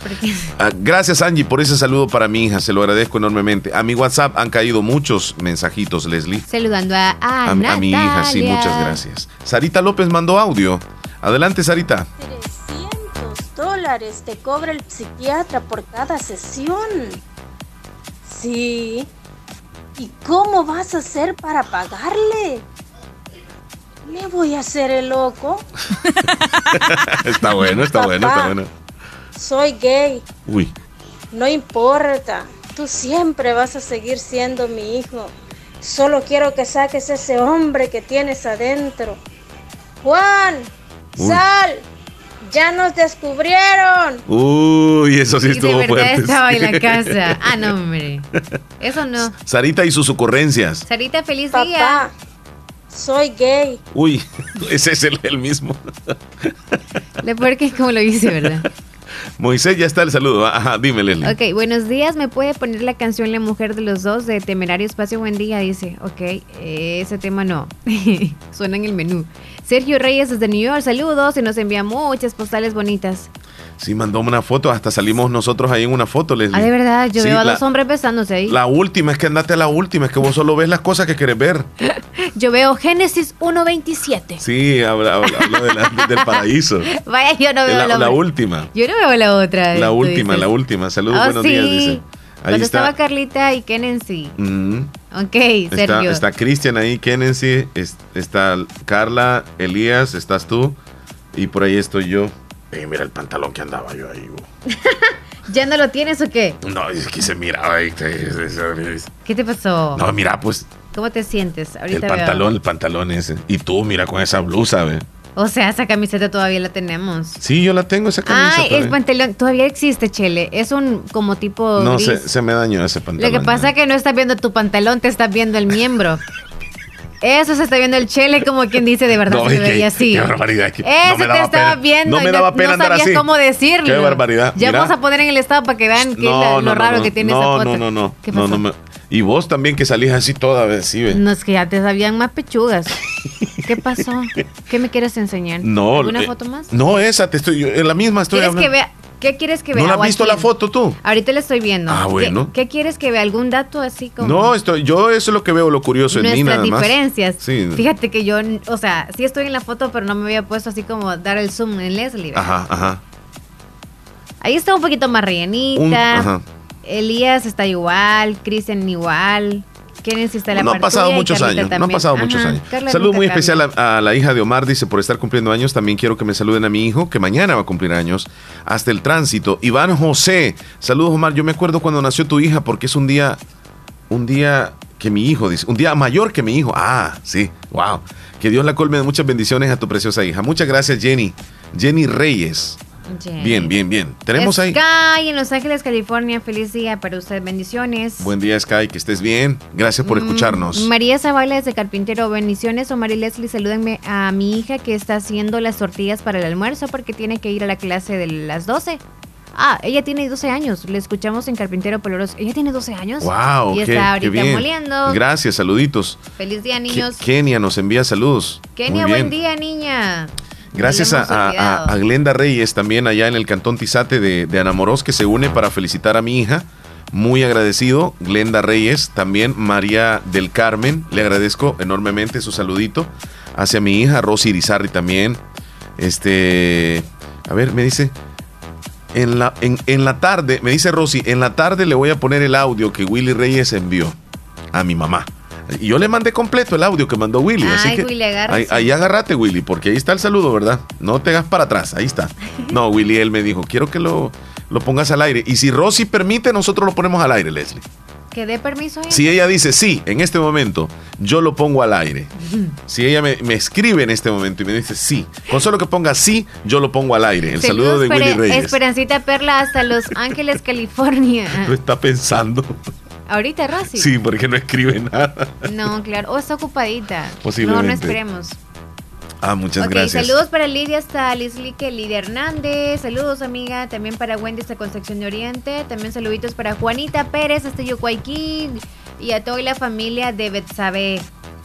Ah, gracias Angie por ese saludo para mi hija, se lo agradezco enormemente. A mi WhatsApp han caído muchos mensajitos, Leslie. saludando a, a, A, a mi hija, sí, muchas gracias. Sarita López mandó audio. Adelante, Sarita. 300 dólares te cobra el psiquiatra por cada sesión. Sí. ¿Y cómo vas a hacer para pagarle? ¿Me voy a hacer el loco? (laughs) está bueno, está bueno, está bueno. Soy gay. Uy, No importa. Tú siempre vas a seguir siendo mi hijo. Solo quiero que saques ese hombre que tienes adentro. Juan, Uy. sal. Ya nos descubrieron. uy, eso sí de estuvo verdad fuerte. estaba en la casa. Ah, no, hombre. Eso no. Sarita y sus ocurrencias. Sarita, feliz Papá, día. soy gay. Uy, (laughs) ese es el, el mismo. Lo peor que es como lo dice, ¿verdad? Moisés, ya está el saludo. Ajá, dime, Leslie. Ok, buenos días. ¿Me puede poner la canción La Mujer de los Dos de Temerario Espacio Buen Día? Dice, ok, ese tema no. (laughs) Suena en el menú. Sergio Reyes desde New York, saludos y nos envía muchas postales bonitas. Sí, mandó una foto, hasta salimos nosotros ahí en una foto, Leslie. Ah, de verdad, yo Sí, veo a la- dos hombres besándose ahí. La última, es que andate a la última, es que vos solo ves las cosas que querés ver. (laughs) Yo veo Génesis 1.27. Sí, habla, habla- habla de la- del paraíso. (laughs) Vaya, yo no veo la, la, la última. Yo no veo la otra. La tú última, dices. la última. Saludos, Ah, buenos sí. días, dice. Ahí está. estaba Carlita y Kennedy. Mm, Ok, está Sergio. está Cristian ahí, Kennedy, es- está Carla, Elías, estás tú y por ahí estoy yo. Eh, mira el pantalón que andaba yo ahí. (laughs) ¿Ya no lo tienes o qué? No, es que se miraba ahí. ¿Qué te pasó? No, mira, pues ¿Cómo te sientes? Ahorita el veo. pantalón, el pantalón ese. Y tú, mira, con esa blusa, ve. O sea, esa camiseta todavía la tenemos. Sí, yo la tengo, esa camisa. Ay, el todavía. pantalón todavía existe, Chele. Es un como tipo No, gris. se, se me dañó ese pantalón. Lo que pasa es que no estás viendo tu pantalón, te estás viendo el miembro. (laughs) Eso se está viendo el Chele como quien dice de verdad No, se veía así. qué barbaridad, Eso no me te estaba pena. viendo No me daba pena andar sabías cómo decirlo. Qué barbaridad, Ya mira. vamos a poner en el estado para que vean que es la- lo raro que tiene no, esa foto. No, no, no. ¿Qué no, pasó? no me- Y vos también que salís así toda vez, sí, ve. No, es que ya te sabían más pechugas. ¿Qué pasó? ¿Qué me quieres enseñar? No, ¿Alguna eh, foto más? No, esa, te estoy, yo- en la misma estoy ¿Quieres que hablando. vea? ¿Qué quieres que vea? ¿No la ¿O has visto la foto tú? Ahorita le estoy viendo. Ah, ¿Qué- bueno. ¿Qué, quieres que vea? ¿Algún dato así como? No, estoy, yo eso es lo que veo lo curioso en mí nada más. diferencias. Sí. Fíjate que yo, o sea, sí estoy en la foto, pero no me había puesto así como dar el zoom en Leslie. ¿verdad? Ajá, ajá. Ahí está un poquito más rellenita. Un- ajá. Elías está igual, Cristian igual. Está la No han par pasado muchos años, no han también. pasado Ajá, muchos años. Carla Saludo nunca muy especial a, a la hija de Omar, dice, por estar cumpliendo años. También quiero que me saluden a mi hijo, que mañana va a cumplir años, hasta el tránsito. Iván José, saludos Omar, yo me acuerdo cuando nació tu hija, porque es un día, un día que mi hijo, dice. Un día mayor que mi hijo. Ah, sí, wow. Que Dios la colme de muchas bendiciones a tu preciosa hija. Muchas gracias, Jenny. Jenny Reyes. Bien, bien, bien. Tenemos ahí. Sky en Los Ángeles, California. Feliz día para usted. Bendiciones. Buen día, Sky. Que estés bien. Gracias por Mm, escucharnos. María Zavala desde Carpintero. Bendiciones. Omar y Leslie, salúdenme a mi hija que está haciendo las tortillas para el almuerzo porque tiene que ir a la clase de las 12. Ah, ella tiene 12 años. Le escuchamos en Carpintero Poloros. Ella tiene 12 años. Wow, Y qué, está ahorita bien. moliendo. Gracias, saluditos. Feliz día, niños. Kenia nos envía saludos. Kenia, buen día, niña. Gracias a Glenda Reyes, también allá en el Cantón Tizate de, de Anamorós, que se une para felicitar a mi hija. Muy agradecido. Glenda Reyes, también María del Carmen. Le agradezco enormemente su saludito hacia mi hija, Rosy Irizarri también. Este, a ver, me dice, en la, en, en la tarde, me dice Rosy, en la tarde le voy a poner el audio que Willy Reyes envió a mi mamá. Y yo le mandé completo el audio que mandó Willy. así Ay, que Willy, agárrese. ahí, ahí agárrate, Willy, porque ahí está el saludo, ¿verdad? No te hagas para atrás, ahí está. (laughs) No, Willy, él me dijo, quiero que lo, lo pongas al aire. Y si Rosy permite, nosotros lo ponemos al aire, Leslie. Que dé permiso. Si ella dice sí, en este momento, yo lo pongo al aire. Si ella me, me escribe en este momento y me dice sí, con solo que ponga sí, yo lo pongo al aire. El saludo de Willy Reyes. Esperancita Perla hasta Los (laughs) Ángeles, California. (laughs) Lo está pensando. Ahorita, Rosy. Sí, porque no escribe nada. No, claro. O está ocupadita. Posiblemente. No, no esperemos. Ah, muchas gracias. saludos para Lidia hasta Lislique, Lidia Hernández. Saludos, amiga. También para Wendy hasta Concepción de Oriente. También saluditos para Juanita Pérez hasta Yocuayquín. Y a toda la familia de Betsabe.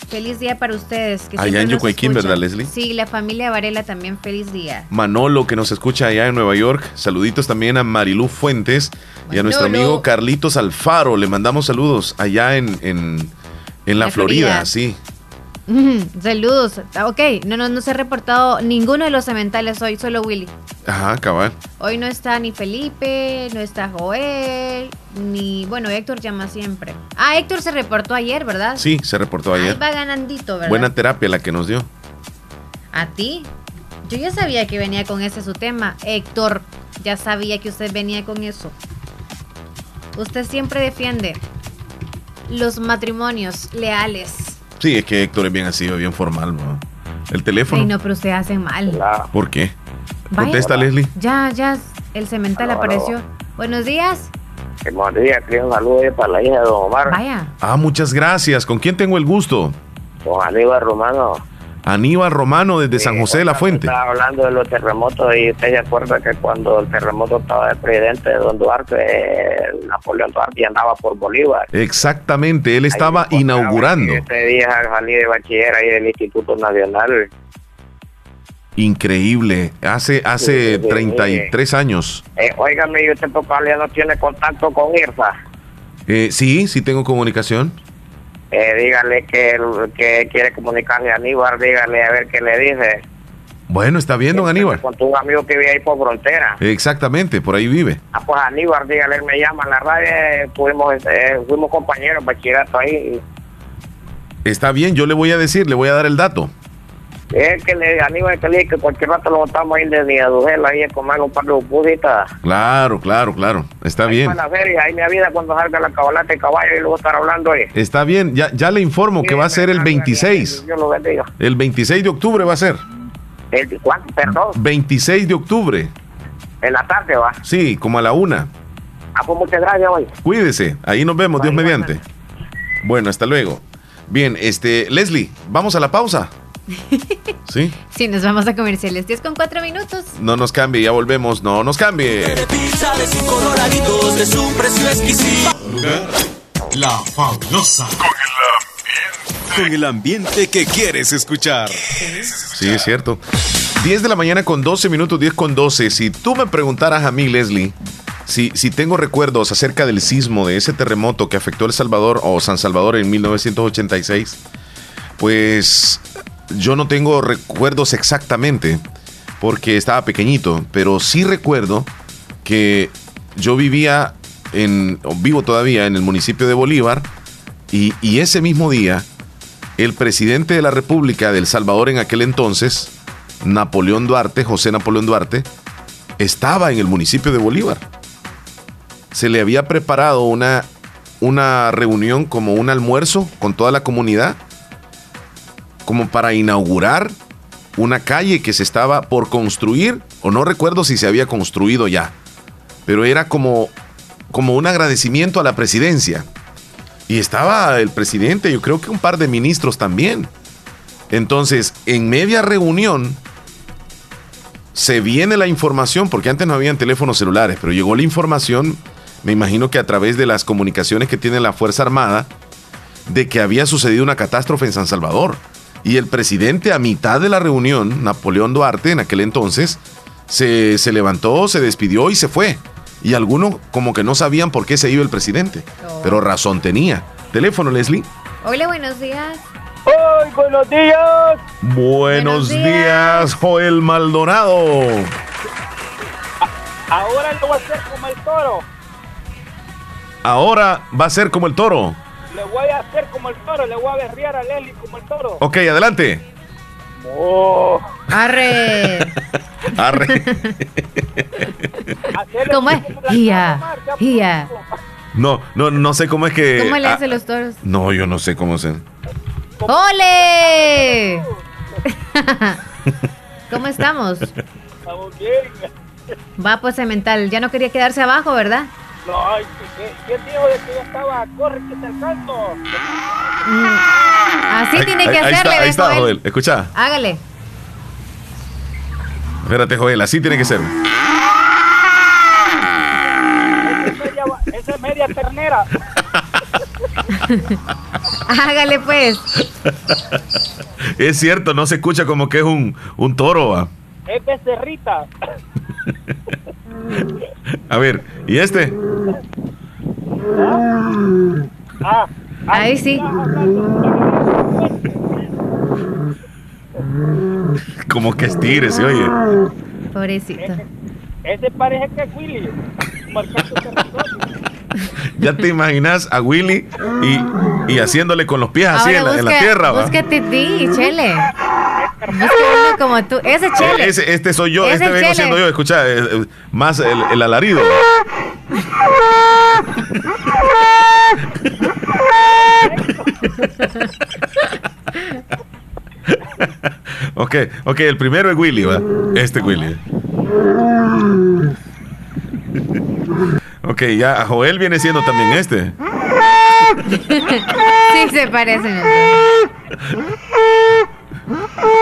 Feliz día para ustedes. Que Allá en escuchan. ¿verdad, Leslie? Sí, la familia Varela también. Feliz día. Manolo, que nos escucha allá en Nueva York. Saluditos también a Marilú Fuentes y a nuestro amigo Carlitos Alfaro. Le mandamos saludos allá en, en, en la, La Florida, Florida. sí. Saludos. Ah, Ok, no, no, no se ha reportado ninguno de los cementales hoy, solo Willy. Ajá, cabal. Hoy no está ni Felipe, no está Joel, ni. Bueno, Héctor llama siempre. Ah, Héctor se reportó ayer, ¿verdad? Sí, se reportó Ahí ayer. va ganandito, ¿verdad? Buena terapia la que nos dio. ¿A ti? Yo ya sabía que venía con ese su tema. Héctor, ya sabía que usted venía con eso. Usted siempre defiende los matrimonios leales. Sí, es que Héctor es bien así, bien formal. ¿no? El teléfono. Ay, no, pero ustedes hacen mal. ¿Por qué? Vaya. Contesta, Leslie. Ya, ya, el cemental Aló, aló. apareció. Buenos días. Buenos días, que un saludo ahí para la hija de Don Omar. Vaya. Ah, muchas gracias. ¿Con quién tengo el gusto? Don Aníbal Romano. Aníbal Romano desde San José de la Fuente. Estaba hablando de los terremotos y usted se acuerda que cuando el terremoto estaba de presidente de Don Duarte, Napoleón Duarte andaba por Bolívar. Exactamente, él estaba inaugurando. Este día salí de bachiller ahí del Instituto Nacional. Increíble. Hace, hace Sí, sí, sí. 33 años. Eh, óigame, ¿y usted por no tiene contacto con IRSA? Eh, sí, sí tengo comunicación. Eh, dígale que, que quiere comunicarle a Aníbal, dígale a ver qué le dice. Bueno, está bien, don Aníbal. Con un amigo que vive ahí por frontera. Exactamente, por ahí vive. Ah, pues Aníbal, dígale, él me llama en la radio, eh, fuimos, eh, fuimos compañeros bachillerato ahí. Está bien, yo le voy a decir, le voy a dar el dato. Es que le, que le dije que cualquier rato lo botamos ahí de Niadujel, ahí a comer un par de puditas. Claro, claro, claro. Está bien. Para la feria, ahí me avisa cuando salga la cabalata de caballo y luego estar hablando ahí. Está bien, ya, ya le informo que va a ser el 26. Yo lo bendiga. El 26 de octubre va a ser. El, ¿Cuánto? Perdón, 26 de octubre. en la tarde va. Sí, como a la una. Ah, pues muchas gracias hoy. Cuídese, ahí nos vemos, Dios mediante. Bueno, hasta luego. Bien, este, Leslie, vamos a la pausa. (laughs) ¿Sí? Sí, nos vamos a comerciales. 10 con 4 minutos. No nos cambie, ya volvemos. No nos cambie. Pizza de cinco doraditos es un precio exquisito. La fabulosa. Con el ambiente que quieres escuchar. Sí, es cierto. 10 de la mañana con 12 minutos, 10 con 12. Si tú me preguntaras a mí, Leslie, si, si tengo recuerdos acerca del sismo, de ese terremoto que afectó El Salvador o San Salvador en 1986, pues yo no tengo recuerdos exactamente porque estaba pequeñito, pero sí recuerdo que yo vivía en, vivo todavía en el municipio de Bolívar y, y ese mismo día el presidente de la República de El Salvador en aquel entonces, Napoleón Duarte, José Napoleón Duarte, estaba en el municipio de Bolívar. Se le había preparado una una reunión como un almuerzo con toda la comunidad, como para inaugurar una calle que se estaba por construir, o no recuerdo si se había construido ya, pero era como, como un agradecimiento a la presidencia. Y estaba el presidente, yo creo que un par de ministros también. Entonces, en media reunión, se viene la información, porque antes no habían teléfonos celulares, pero llegó la información, me imagino que a través de las comunicaciones que tiene la Fuerza Armada, de que había sucedido una catástrofe en San Salvador. Y el presidente a mitad de la reunión, Napoleón Duarte en aquel entonces, se, se levantó, se despidió y se fue. Y algunos como que no sabían por qué se iba el presidente, pero razón tenía. Teléfono, Leslie. Hola, buenos días. ¡Ay, buenos días! Buenos días, Joel Maldonado. Ahora lo voy a hacer como el toro. Ahora va a ser como el toro. Le voy a hacer como el toro. Le voy a berrear a Leslie como el toro. Ok, adelante. Oh. Arre. (laughs) Arre. (laughs) ¿Cómo es? Ia, ia. No, no, no sé cómo es que. ¿Cómo le ah, hacen los toros? No, yo no sé cómo se. ¡Ole! (laughs) ¿Cómo estamos? Estamos bien. Va pues cemental. Ya no quería quedarse abajo, ¿verdad? No, ay, ¿qué- ¿quién dijo de que yo estaba? Corre que te alcanzo. Así tiene que ahí, ahí hacerle, está, ahí está, Joel. Joel. Escucha. Hágale. Espérate, Joel, así tiene que ser. Esa es media, esa es media ternera. (laughs) Hágale pues. Es cierto, no se escucha como que es un, un toro. ¿va? Es becerrita. (laughs) A ver, ¿y este? Ah, Ahí sí. Como que estire, se oye. Pobrecito. ese parece que es Willy. (laughs) (laughs) Ya te imaginas a Willy y, y haciéndole con los pies así en la, en la tierra. Busca Titi, Chele. Busca uno como tú. Ese Chele. Eh, ese- este soy yo, Es este vengo Chele. siendo yo. Escucha, eh, eh, más el, el alarido. (laughs) ok, ok, el primero es Willy, ¿va? Este Willy. Ok, ya Joel viene siendo también este. (laughs) sí se parecen.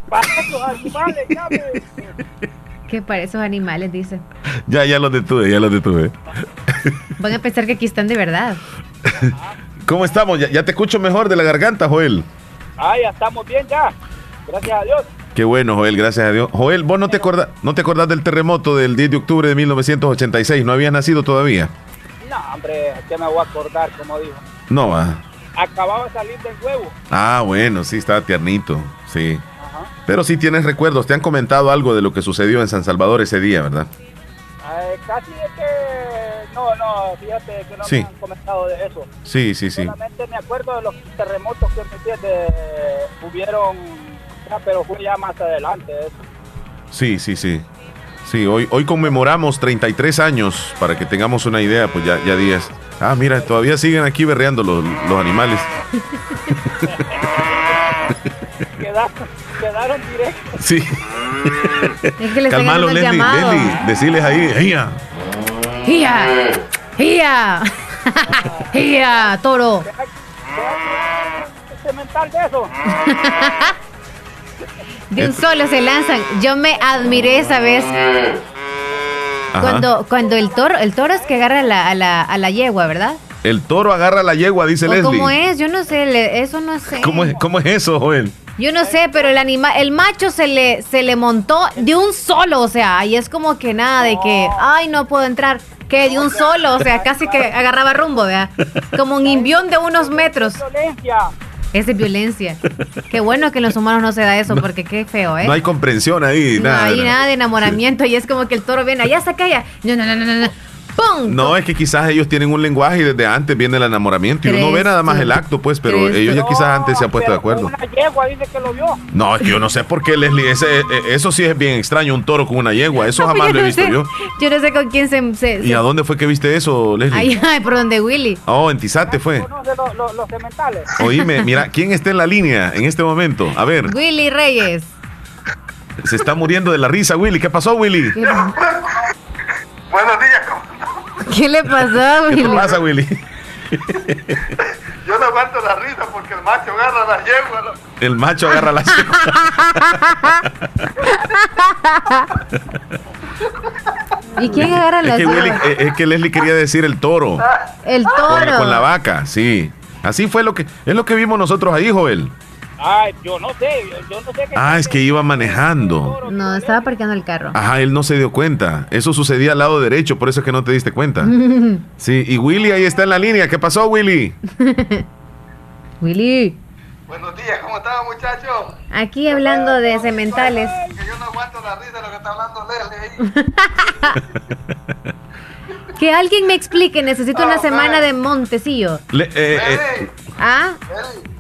Para esos animales, ya me- Que para esos animales, dice. Ya, ya los detuve, ya los detuve. Van a pensar que aquí están de verdad. ¿Cómo estamos? Ya, ya te escucho mejor de la garganta, Joel. Ah, ya estamos bien ya. Gracias a Dios. Qué bueno, Joel, gracias a Dios. Joel, vos no te acordás, no te acordás del terremoto del 10 de octubre de 1986, no habías nacido todavía. No, hombre, que me voy a acordar, como dijo. No, va. Acababa de salir del huevo. Ah, bueno, sí, estaba tiernito, sí. Pero sí tienes recuerdos, te han comentado algo de lo que sucedió en San Salvador ese día, ¿verdad? Eh, casi es que. No, no, fíjate que no Sí. me han comentado de eso. Sí, sí, sí. Solamente me acuerdo de los terremotos que me entiendes, hubieron, ya, pero fue ya más adelante. eso. Sí, sí, sí. Sí, hoy, hoy conmemoramos 33 años, para que tengamos una idea, pues ya, ya días. Ah, mira, todavía siguen aquí berreando los, los animales. Quedaron, quedaron directos. Sí. Es que Calmalo, Leslie, llamado. Leslie, decirles ahí, ¡ella! ¡Gia! ¡Gia! ¡Gia! ¡Toro! Cemental de eso. De un solo se lanzan. Yo me admiré esa vez Ajá. cuando, cuando el toro, el toro es que agarra a la, a la, a la yegua, ¿verdad? El toro agarra la yegua, dice ¿O Leslie. cómo es? Yo no sé, le- eso no sé. ¿Cómo es, cómo es eso, Joel? Yo no sé, pero el animal, el macho se le, se le montó de un solo, o sea, y es como que nada de que, ay, no puedo entrar, que de un solo, o sea, casi que agarraba rumbo, ¿verdad? Como un imbión de unos metros. Violencia. Es violencia. Qué bueno que en los humanos no se da eso, porque qué feo, ¿eh? No hay comprensión ahí, No nada. hay nada. de enamoramiento y es como que el toro viene, allá acá, ya. No, no, no, no, no, no. ¡pum! No, es que quizás ellos tienen un lenguaje y desde antes viene el enamoramiento y uno ¿Crees ve nada más el acto, pues, pero ¿Crees ellos ya quizás antes se han puesto de acuerdo. Una yegua dice que lo vio. No, es que yo no sé por qué, Leslie, ese, eh, eso sí es bien extraño, un toro con una yegua, eso jamás lo he visto sé, yo. Yo no sé con quién se... se- ¿Y a dónde fue que viste eso, Leslie? Ay, ay, por donde Willy. Oh, en Tizate fue. ¿Conoce los, los, los cementales? Oíme, mira, ¿quién está en la línea en este momento? A ver, Willy Reyes. se está muriendo de la risa, Willy. ¿Qué pasó, Willy? ¿Qué, Buenos días, qué le pasó a ¿Qué Willy? te pasa, Willy? yo no aguanto la risa porque el macho agarra la yegua. ¿no? El macho agarra la yegua. ¿Y quién agarra Es la que, Willy, yegua? eh, es que Leslie quería decir el toro. El Con, toro. con la vaca, sí. Así fue lo que es lo que vimos nosotros ahí, Joel. Ay, yo no sé, yo, no sé qué. Ah, es que iba manejando. No, estaba parqueando el carro. Ajá, él no se dio cuenta. Eso sucedía al lado derecho, por eso es que no te diste cuenta. (laughs) Sí, y Willy ahí está en la línea. ¿Qué pasó, Willy? (laughs) Willy. Buenos días, ¿cómo están, muchachos? Aquí hablando de cementales. Que yo no aguanto la risa de lo que está hablando Leslie ahí. (laughs) Que alguien me explique, necesito una semana de Montecillo. Le- eh, eh, ¿Ah? Leslie,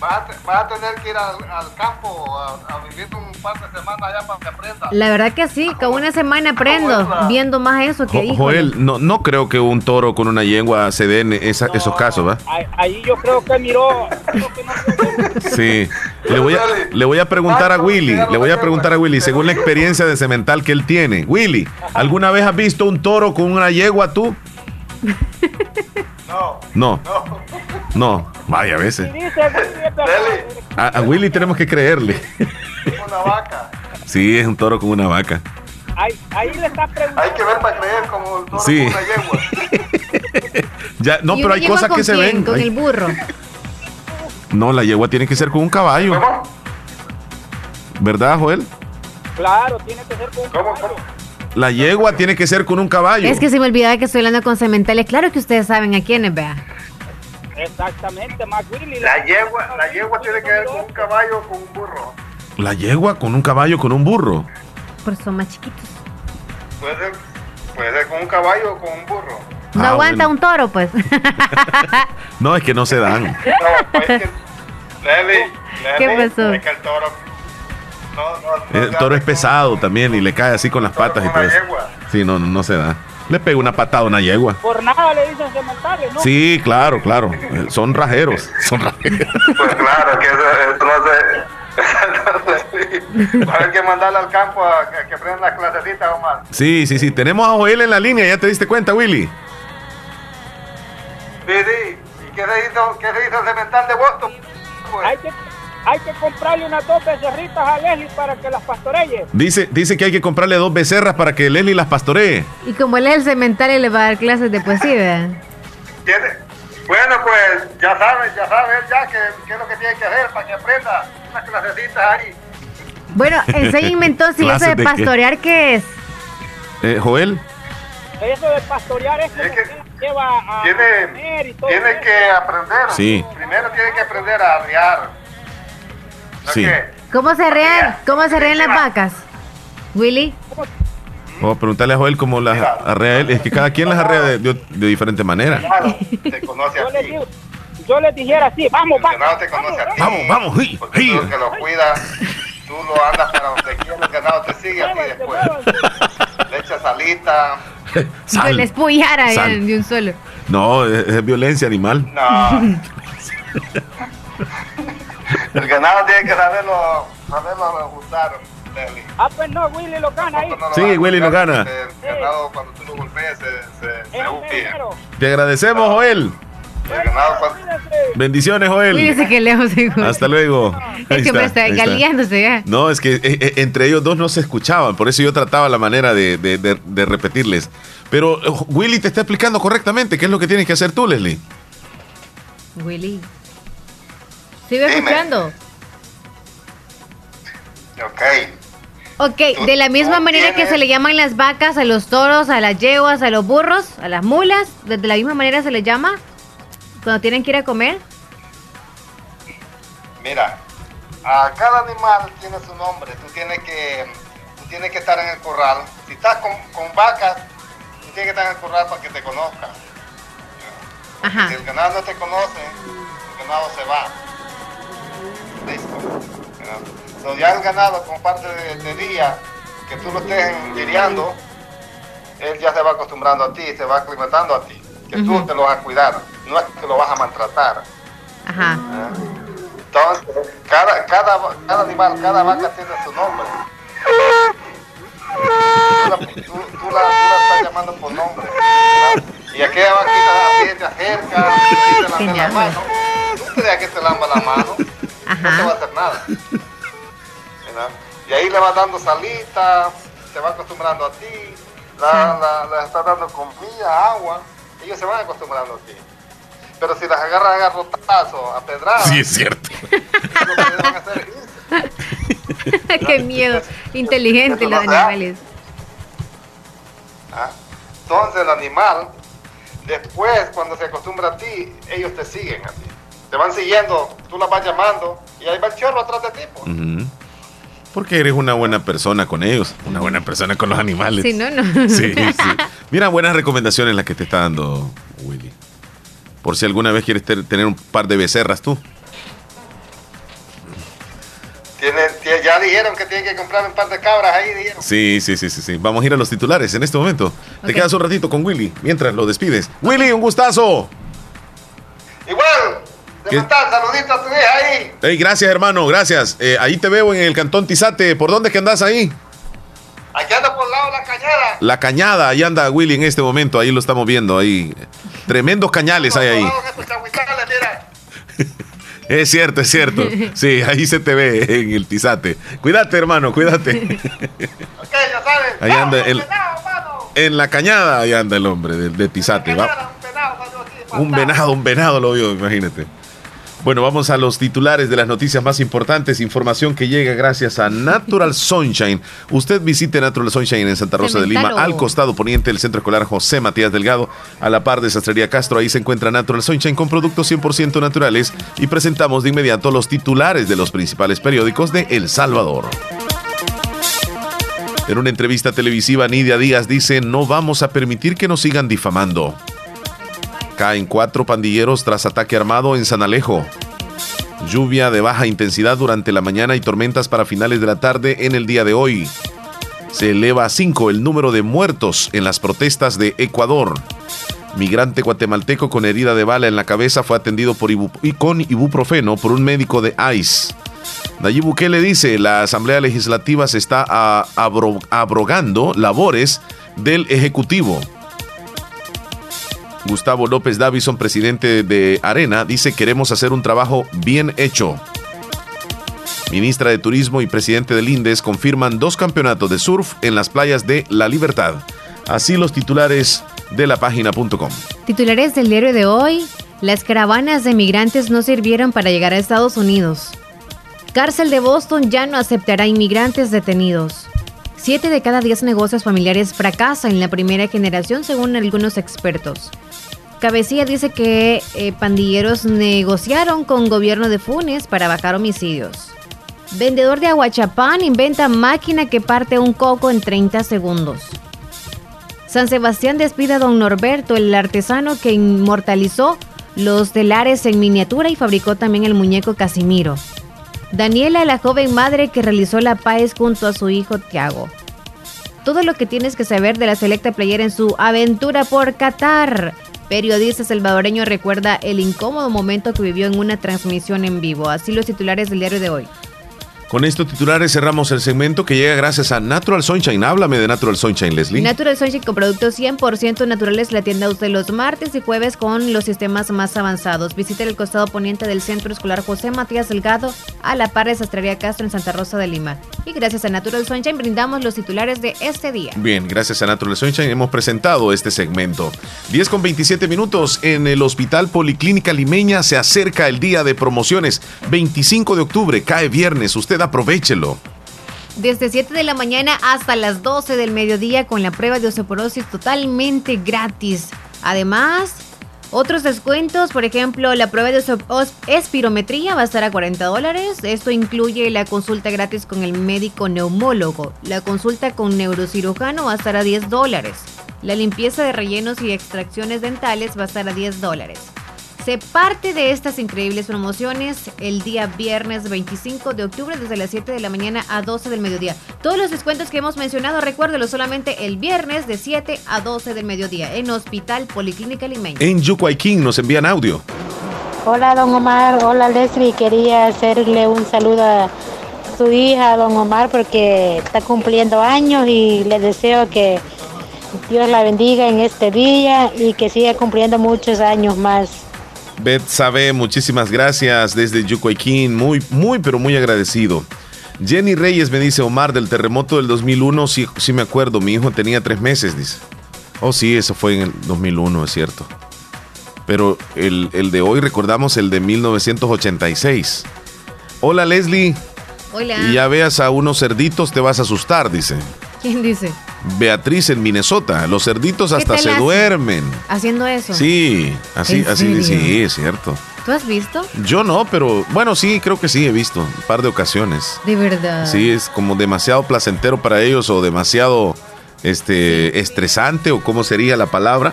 vas a, te- vas a tener que ir al, al campo a, a vivir un par de semanas allá para que aprendas. La verdad que sí, con una semana aprendo viendo más eso que Jo- dijo. Joel, no, no creo que un toro con una yegua se den esa- esos casos, ¿va? Ahí, ahí yo creo que miró. Sí. Le voy, a, le voy a preguntar a Willy, le voy a preguntar a Willy, según la experiencia de cemental que él tiene. Willy, ¿alguna vez has visto un toro con una yegua tú? (laughs) No. No. No. Vaya, a veces. Dice, A, a Willy tenemos que creerle. Una vaca. Sí, es un toro con una vaca. ahí, ahí le está preguntando. Hay que ver para creer como el toro Sí. con una yegua. (laughs) Ya, no, ¿Y pero hay cosas con que se quién? ven. Con Ay, el burro. No, la yegua tiene que ser con un caballo. ¿Verdad, Joel? Claro, tiene que ser con un caballo. La yegua tiene que ser con un caballo. Es que se me olvidaba que estoy hablando con cementales. Claro que ustedes saben a quiénes, vea. Exactamente, más Willy. La yegua, la yegua tiene que ver con un caballo o con un burro. La yegua con un caballo con un burro. Por son más chiquitos. Puede ser, puede ser con un caballo o con un burro. No Ah, aguanta bueno. un toro, pues. (laughs) No, es que no se dan. No, pues es que, (laughs) Leslie, ¿Qué pasó? Es que el toro. No, no, no El toro es pesado también y le cae así con las patas y todo eso. Sí, no, no, no se da. Le pega una patada a una yegua. Por nada le dicen cementales, ¿no? Sí, claro, claro. Eh, Son rajeros. Son rajeros. (laughs) Pues claro, que eso, eso no se. Va a haber que mandarle al campo a, a que aprendan las clasecitas, Omar. Sí, sí, sí. Tenemos a Joel en la línea. ¿Ya te diste cuenta, Willy? Sí, sí. ¿Y qué se hizo, qué se hizo el cemental de Boston? Pues, Hay que, que comprarle unas dos becerritas a Leslie para que las pastoree. Dice, dice que hay que comprarle dos becerras para que Leslie las pastoree. Y como él es el cemental, le va a dar clases de poesía, tiene- Bueno, pues ya sabes, ya sabes ya qué, qué es lo que tiene que hacer para que aprenda unas clasecitas ahí. Bueno, enséñenme entonces, ¿y eso ¿Clases de qué? pastorear qué es? Eh, Joel, Eso de pastorear es que lleva a Tiene, comer y todo tiene eso. que aprender. Sí. Primero tiene que aprender a arriar. ¿No Sí. ¿Cómo se arrean, cómo se arrean las vacas? Willy, vamos a preguntarle a Joel cómo las arrea él. Es que cada quien las arrea de, de- de diferente manera. Claro, te conoce Yo a ti. yo les dijera así, vamos, El vamos. te conoce a ti. Vamos, vamos, sí, Porque sí. tú que lo cuida, tú lo andas para donde quiera, el ganado te sigue a ti después. Le echas salita. (laughs) Sal. les puyara Sal. de un solo. No, es, es violencia animal. No. (laughs) El ganado tiene que saberlo, saberlo usar, Leslie. Ah, pues no, Willy lo gana ahí. No lo Sí, Willy lo gana. El ganado cuando tú lo golpees se, se, se. Te agradecemos, Joel. El ganado cuando... Bendiciones, Joel. Cuídese que lejos, hijo. Hasta luego. Ahí Es que me está. galeándose ya. No, es que eh, eh, entre ellos dos no se escuchaban, por eso yo trataba la manera de, de- de- de repetirles. Pero eh, Willy te está explicando correctamente qué es lo que tienes que hacer tú, Leslie. Willy. ¿Sigue escuchando? Ok. Ok, de la misma manera que se le llaman las vacas a los toros, a las yeguas, a los burros, a las mulas, de de la misma manera se les llama cuando tienen que ir a comer. Mira, a cada animal tiene su nombre. Tú tienes que, tú tienes que estar en el corral. Si estás con, con vacas, tú tienes que estar en el corral para que te conozcan. Ajá. Si el ganado no te conoce, el ganado se va. Listo. Entonces ya el ganado, como parte de, de día, que tú lo estés lidiando, él ya se va acostumbrando a ti, se va aclimatando a ti. Que tú te lo vas a cuidar, no es que lo vas a maltratar. Ajá. Entonces, cada, cada, cada animal, cada vaca tiene su nombre. Tú la, tú, tú la, tú la estás llamando por nombre. ¿verdad? Y aquella vaquita así te acerca, te lame la mano. Tú dejas que te lamba la mano, no te va a hacer nada. Y ahí le vas dando salita, se va acostumbrando a ti, la, la, estás dando comida, agua, ellos se van acostumbrando a ti. Pero si las agarras a garrotazos, a pedradas, Sí, es cierto. lo que deben hacer es (laughs) Qué miedo. Inteligente los no animales. ¿ah? Entonces el animal, después cuando se acostumbra a ti, ellos te siguen a ti. Te van siguiendo, tú las vas llamando y ahí va el chorro atrás de ti. pues. Ujú. Porque eres una buena persona con ellos, una buena persona con los animales. Si no, no. (laughs) Sí, (laughs) sí. Mira, buenas recomendaciones las que te está dando Willy. Por si alguna vez quieres ter- tener un par de becerras tú. Tienen- ya dijeron que tienen que comprar un par de cabras ahí, dijeron. Sí, sí, sí, sí, sí. Vamos a ir a los titulares en este momento. Te quedas un ratito con Willy mientras lo despides. Willy, un gustazo. Igual, ¿Qué? de matar, saluditos ahí. Hey, gracias, hermano, gracias. Eh, ahí te veo en el cantón Tizate. ¿Por dónde es que andas ahí? Aquí anda por el lado de la cañada. La cañada, ahí anda Willy en este momento. Ahí lo estamos viendo. Ahí. Tremendos cañales hay ahí. (laughs) Es cierto, es cierto. Sí, ahí se te ve en el Tizate. Cuídate, hermano, cuídate. Ok, ya sabes. Ahí anda el, en la cañada, ahí anda el hombre de, de Tizate. Va- un venado, un venado lo vio, imagínate. Bueno, vamos a los titulares de las noticias más importantes. Información que llega gracias a Natural Sunshine. Usted visite Natural Sunshine en Santa Rosa de Lima, al costado poniente del Centro Escolar José Matías Delgado, a la par de Sastrería Castro. Ahí se encuentra Natural Sunshine con productos 100% naturales y presentamos de inmediato los titulares de los principales periódicos de El Salvador. En una entrevista televisiva, Nidia Díaz dice, no vamos a permitir que nos sigan difamando. Caen cuatro pandilleros tras ataque armado en San Alejo. Lluvia de baja intensidad durante la mañana y tormentas para finales de la tarde en el día de hoy. Se eleva a cinco el número de muertos en las protestas de Ecuador. Migrante guatemalteco con herida de bala en la cabeza fue atendido por con ibuprofeno por un médico de ICE. Nayib Bukele dice, la Asamblea Legislativa se está abrogando labores del Ejecutivo. Gustavo López Davison, presidente de Arena, dice queremos hacer un trabajo bien hecho. Ministra de Turismo y presidente del INDES confirman dos campeonatos de surf en las playas de La Libertad. Así los titulares de la página.com. Titulares del diario de hoy. Las caravanas de migrantes no sirvieron para llegar a Estados Unidos. Cárcel de Boston ya no aceptará inmigrantes detenidos. Siete de cada diez negocios familiares fracasan en la primera generación según algunos expertos. Cabecilla dice que eh, pandilleros negociaron con gobierno de Funes para bajar homicidios. Vendedor de aguachapán inventa máquina que parte un coco en 30 segundos. San Sebastián despide a don Norberto, el artesano que inmortalizó los telares en miniatura y fabricó también el muñeco Casimiro. Daniela, la joven madre que realizó la PAES junto a su hijo Tiago. Todo lo que tienes que saber de la selecta playera en su aventura por Qatar. Periodista salvadoreño recuerda el incómodo momento que vivió en una transmisión en vivo. Así los titulares del diario de hoy. Con estos titulares cerramos el segmento que llega gracias a Natural Sunshine. Háblame de Natural Sunshine, Leslie. Natural Sunshine con productos 100% naturales la tienda usted los martes y jueves con los sistemas más avanzados. Visite el costado poniente del Centro Escolar José Matías Delgado a la par de Sastrería Castro en Santa Rosa de Lima. Y gracias a Natural Sunshine brindamos los titulares de este día. Bien, gracias a Natural Sunshine hemos presentado este segmento. 10 con 27 minutos en el Hospital Policlínica Limeña se acerca el día de promociones. 25 de octubre, cae viernes, usted aprovechelo. Desde 7 de la mañana hasta las 12 del mediodía con la prueba de osteoporosis totalmente gratis. Además, otros descuentos, por ejemplo, la prueba de espirometría va a estar a 40 dólares. Esto incluye la consulta gratis con el médico neumólogo. La consulta con neurocirujano va a estar a 10 dólares. La limpieza de rellenos y extracciones dentales va a estar a 10 dólares. Se parte de estas increíbles promociones el día viernes 25 de octubre desde las 7 de la mañana a 12 del mediodía. Todos los descuentos que hemos mencionado, recuérdelo solamente el viernes de 7 a 12 del mediodía en Hospital Policlínica Limeña. En Yucuayquín nos envían audio. Hola, don Omar. Hola, Leslie. Quería hacerle un saludo a su hija, don Omar, porque está cumpliendo años y le deseo que Dios la bendiga en este día y que siga cumpliendo muchos años más. Bet sabe, muchísimas gracias desde Yucuayquín, muy, muy, pero muy agradecido. Jenny Reyes me dice, Omar, del terremoto del 2001, sí, sí me acuerdo, mi hijo tenía tres meses, dice. Oh, sí, eso fue en el 2001, es cierto. Pero el, el de hoy recordamos el de 1986. Hola Leslie, Hola. y ya veas a unos cerditos te vas a asustar, dice. ¿Quién dice? Beatriz en Minnesota, los cerditos hasta se duermen. Haciendo eso. Sí, así, ¿En así, sí, es cierto. ¿Tú has visto? Yo no, pero bueno, sí, creo que sí, he visto un par de ocasiones. De verdad. Sí, es como demasiado placentero para ellos o demasiado este, estresante o cómo sería la palabra,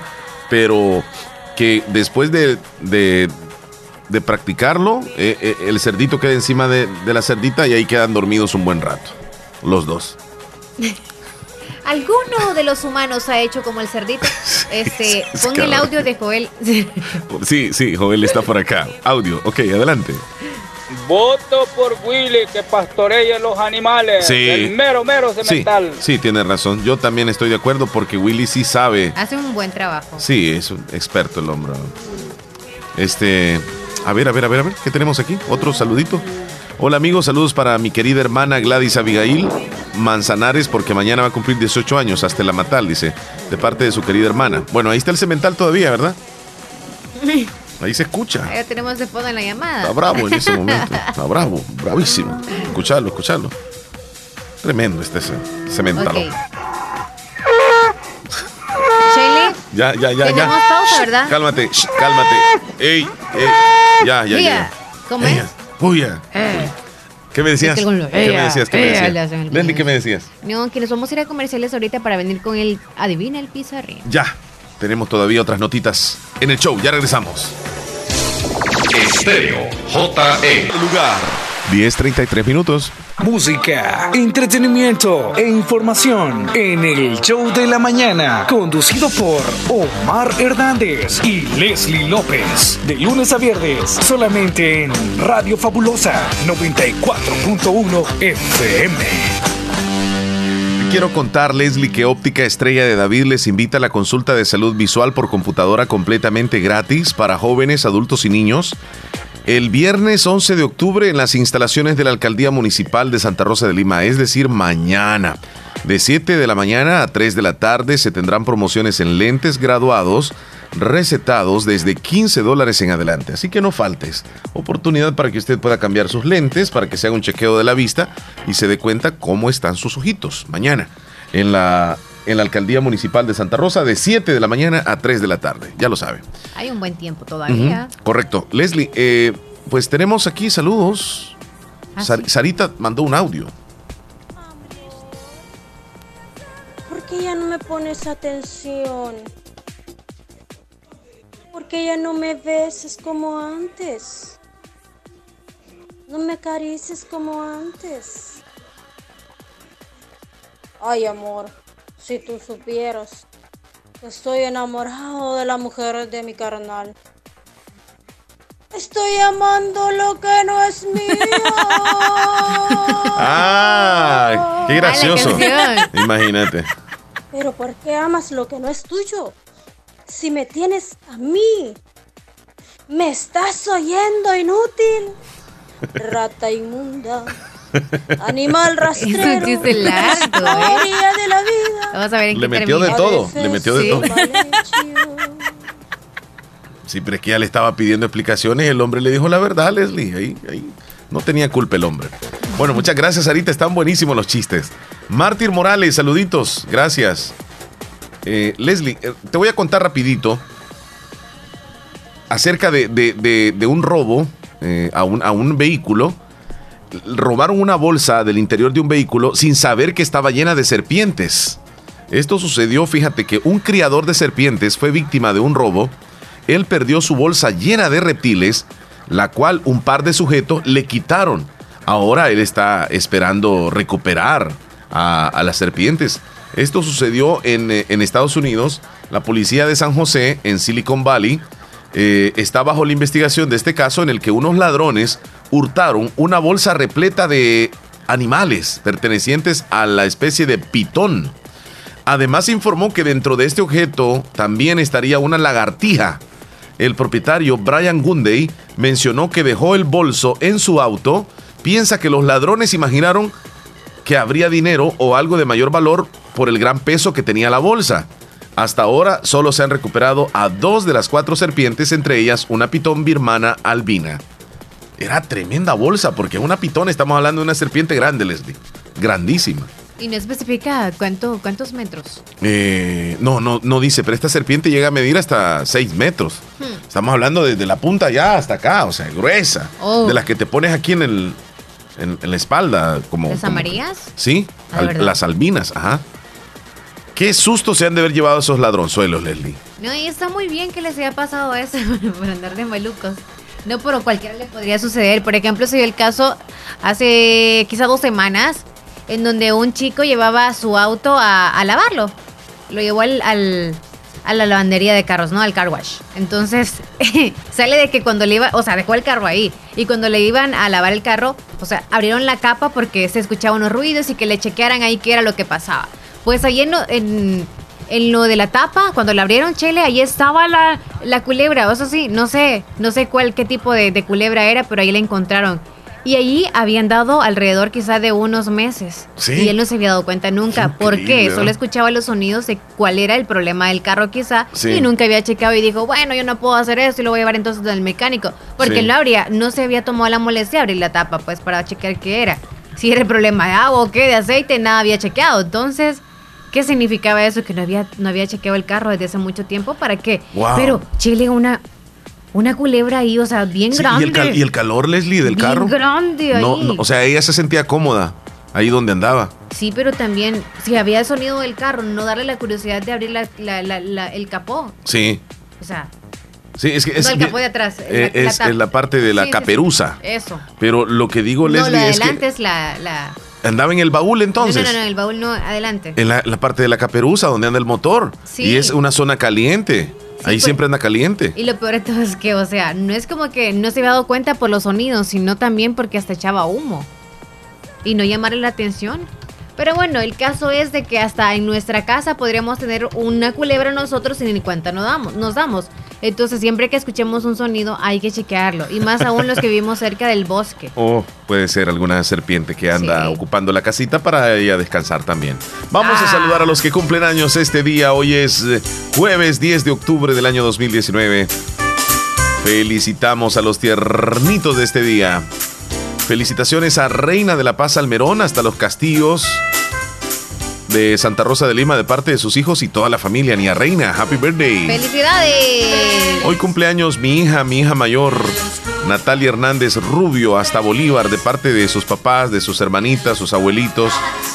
pero que después de, de, de practicarlo, eh, eh, el cerdito queda encima de, de la cerdita y ahí quedan dormidos un buen rato, los dos. (laughs) ¿Alguno de los humanos ha hecho como el cerdito? (laughs) Este, es pon el audio de Joel. (laughs) Sí, sí, Joel está por acá. Audio, ok, adelante. Voto por Willy que pastorea los animales. Sí. El mero, mero Sí, cemental. sí, tiene razón. Yo también estoy de acuerdo porque Willy sí sabe Hace un buen trabajo. Sí, es un experto el hombre. Este, a ver, a ver, a ver, a ver, ¿qué tenemos aquí? Otro saludito. Hola amigos, saludos para mi querida hermana Gladys Abigail Manzanares, porque mañana va a cumplir 18 años, hasta la Matal, dice, de parte de su querida hermana. Bueno, ahí está el cemental todavía, ¿verdad? (laughs) Ahí se escucha. Ya tenemos de fondo en la llamada. Está bravo en ese momento. (laughs) Está bravo, bravísimo. Escucharlo, escucharlo. Tremendo este ce- cemental. Ok. Shelly, Ya, ya, ya, ya. pausa, Shh, ¿verdad? Cálmate, shh, cálmate. Ey, ey. Ya, ya, Mira, ya. ¿cómo es? Uy, ya. Eh. ¿Qué me decías? ¿Qué me ella, decías? ¿Qué me le decías? Leslie, ¿qué me decías? No, que nos vamos a ir a comerciales ahorita para venir con el Adivina el Pizarrín. Ya. Tenemos todavía otras notitas en el show. Ya regresamos. Estéreo JE. Lugar. 10.33 minutos. Música, entretenimiento e información en el show de la mañana, conducido por Omar Hernández y Leslie López, de lunes a viernes, solamente en Radio Fabulosa 94.1 FM. Quiero contar, Leslie, que Óptica Estrella de David les invita a la consulta de salud visual por computadora completamente gratis para jóvenes, adultos y niños. El viernes 11 de octubre en las instalaciones de la Alcaldía Municipal de Santa Rosa de Lima, es decir, mañana. De 7 de la mañana a 3 de la tarde se tendrán promociones en lentes graduados recetados desde 15 dólares en adelante. Así que no faltes. Oportunidad para que usted pueda cambiar sus lentes, para que se haga un chequeo de la vista y se dé cuenta cómo están sus ojitos. Mañana en la, en la Alcaldía Municipal de Santa Rosa de 7 de la mañana a 3 de la tarde. Ya lo sabe. Hay un buen tiempo todavía. Correcto. Leslie, eh, pues tenemos aquí saludos. Ah, Sar- Sarita mandó un audio. ¿Por qué ya no me pones atención? ¿Por qué ya no me besas como antes? No me acarices como antes. Ay, amor, si tú supieras que estoy enamorado de la mujer de mi carnal. Estoy amando lo que no es mío. (laughs) ¡Ah! ¡Qué gracioso! Imagínate. Pero ¿por qué amas lo que no es tuyo? Si me tienes a mí, ¿me estás oyendo inútil? (laughs) Rata inmunda, animal rastrero, (laughs) Es un chiste largo, ¿eh? de la vida. Vamos a ver en Le qué metió de todo, le metió de Sí. todo. (laughs) Sí, pero es que ya le estaba pidiendo explicaciones y el hombre le dijo la verdad, Leslie. Ahí, ahí no tenía culpa el hombre. Bueno, muchas gracias, Sarita. Están buenísimos los chistes. Mártir Morales, saluditos. Gracias. Eh, Leslie, eh, te voy a contar rapidito acerca de, de- de- de un robo eh, a, un, a un vehículo. Robaron una bolsa del interior de un vehículo sin saber que estaba llena de serpientes. Esto sucedió, fíjate que un criador de serpientes fue víctima de un robo. Él perdió su bolsa llena de reptiles, la cual un par de sujetos le quitaron. Ahora él está esperando recuperar a, las serpientes. Esto sucedió en, eh, en Estados Unidos. La policía de San José, en Silicon Valley, eh, está bajo la investigación de este caso en el que unos ladrones hurtaron una bolsa repleta de animales pertenecientes a la especie de pitón. Además informó que dentro de este objeto también estaría una lagartija. El propietario Brian Gunday mencionó que dejó el bolso en su auto. Piensa que los ladrones imaginaron que habría dinero o algo de mayor valor por el gran peso que tenía la bolsa. Hasta ahora solo se han recuperado a dos de las cuatro serpientes, entre ellas una pitón birmana albina. Era tremenda bolsa, porque una pitón estamos hablando de una serpiente grande, Leslie. Grandísima. Y no especifica cuánto, cuántos metros. Eh, no, no, no dice, pero esta serpiente llega a medir hasta 6 metros. Hmm. Estamos hablando desde la punta ya hasta acá, o sea, gruesa. Oh. De las que te pones aquí en el en, en la espalda, como. ¿Las como- amarillas? Sí, Ah, las albinas, ajá. Qué susto se han de haber llevado esos ladronzuelos, Leslie. No, y está muy bien que les haya pasado eso (laughs) por andar de malucos. No, pero cualquiera le podría suceder. Por ejemplo, se dio el caso hace quizá dos semanas en donde un chico llevaba su auto a, lavarlo. Lo llevó al, a la lavandería de carros, ¿no? Al car wash. Entonces, (laughs) sale de que cuando le iba, o sea, dejó el carro ahí. Y cuando le iban a lavar el carro, o sea, abrieron la capa porque se escuchaban unos ruidos y que le chequearan ahí qué era lo que pasaba. Pues ahí en, en lo de la tapa, cuando la abrieron, Chele, ahí estaba la, la culebra. O sea, sí, no sé, no sé cuál, qué tipo de, de culebra era, pero ahí la encontraron. Y allí habían dado alrededor quizá de unos meses. Sí. Y él no se había dado cuenta nunca. ¿Por qué? increíble, Solo escuchaba los sonidos de cuál era el problema del carro quizá. Sí. Y nunca había checado y dijo, bueno, yo no puedo hacer esto y lo voy a llevar entonces al mecánico. Porque Sí. él no habría, no se había tomado la molestia de abrir la tapa, pues, para checar qué era. Si era el problema de agua o qué, de aceite, nada había chequeado. Entonces, ¿qué significaba eso? Que no había, no había chequeado el carro desde hace mucho tiempo. ¿Para qué? Wow. Pero, Chile, una, una culebra ahí, o sea, bien Sí, grande. y, el cal- y el calor, Leslie, del Bien carro. grande ahí. No, no, o sea, ella se sentía cómoda ahí donde andaba. Sí, pero también, si había sonido del carro, no darle la curiosidad de abrir la- la- la- la- el capó. Sí. O sea, Sí, es que es, no el capó de atrás. eh, es, la parte de la Sí, caperuza. Eso. Pero lo que digo, no, Leslie, lo de es adelante que es la... andaba en el baúl entonces. No, no, no, el baúl no, adelante. En la, la parte de la caperuza donde anda el motor. Sí. Y es una zona caliente. Ahí pues- siempre anda caliente. Y lo peor de todo es que, o sea, no es como que no se había dado cuenta por los sonidos, sino también porque hasta echaba humo. Y no llamarle la atención. Pero bueno, el caso es de que hasta en nuestra casa podríamos tener una culebra nosotros y ni cuenta nos damos. Nos damos. Entonces, siempre que escuchemos un sonido hay que chequearlo. Y más aún los que vivimos cerca del bosque. (laughs) O puede ser alguna serpiente que anda Sí. ocupando la casita para ella descansar también. Vamos Ah. a saludar a los que cumplen años este día. Hoy es eh, jueves 10 de octubre del año 2019. Felicitamos a los tiernitos de este día. Felicitaciones a Reina de la Paz Almerón, hasta los castillos de Santa Rosa de Lima de parte de sus hijos y toda la familia. Ni a Reina, happy birthday. ¡Felicidades! Hoy cumpleaños mi hija, mi hija mayor, Natalia Hernández Rubio, hasta Bolívar, de parte de sus papás, de sus hermanitas, sus abuelitos.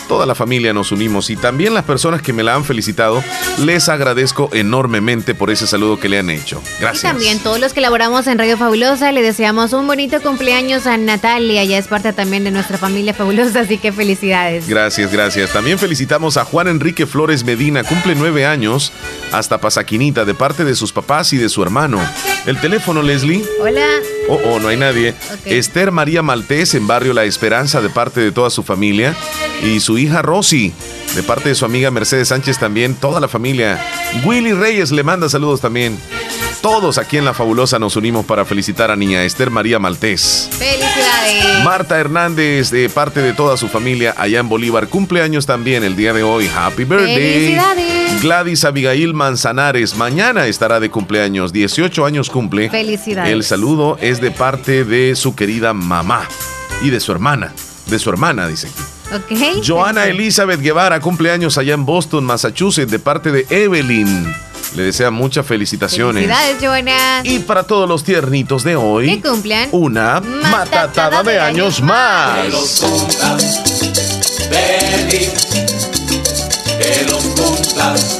Toda la familia nos unimos y también las personas que me la han felicitado, les agradezco enormemente por ese saludo que le han hecho. Y Gracias. también todos los que laboramos en Radio Fabulosa le deseamos un bonito cumpleaños a Natalia. Ya es parte también de nuestra familia fabulosa, así que felicidades. Gracias, gracias. También felicitamos a Juan Enrique Flores Medina, cumple nueve años, hasta Pasaquinita, de parte de sus papás y de su hermano. El teléfono, Leslie. Hola. Oh, oh, no hay nadie. Esther María Maltés en Barrio La Esperanza de parte de toda su familia. Y su hija Rosy de parte de su amiga Mercedes Sánchez también. Toda la familia. Willy Reyes le manda saludos también. Todos aquí en La Fabulosa nos unimos para felicitar a niña Esther María Maltés. Felicidades. Marta Hernández, de parte de toda su familia allá en Bolívar, cumpleaños también el día de hoy. Happy birthday. Felicidades. Gladys Abigail Manzanares, mañana estará de cumpleaños, 18 años cumple. Felicidades. El saludo es de parte de su querida mamá y de su hermana. De su hermana, dice aquí. Ok. Joana Elizabeth Guevara, cumpleaños allá en Boston, Massachusetts, de parte de Evelyn. Le desea muchas felicitaciones. Felicidades, Joana. Y para todos los tiernitos de hoy, Que cumplan. una matatada de años más. Feliz, que los cumpla cumplas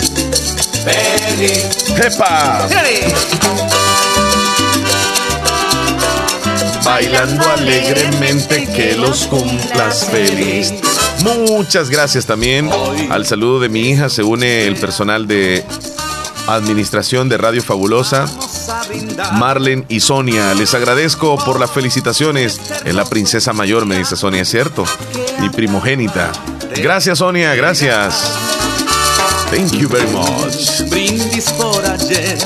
feliz. ¡Epa! Bailando alegremente que los cumplas feliz. Muchas gracias también. Al saludo de mi hija se une el personal de administración de Radio Fabulosa. Marlen y Sonia, les agradezco por las felicitaciones. Es la princesa mayor, me dice Sonia, es cierto. Mi primogénita. Gracias, Sonia, gracias. Thank you very much. Brindis por ayer.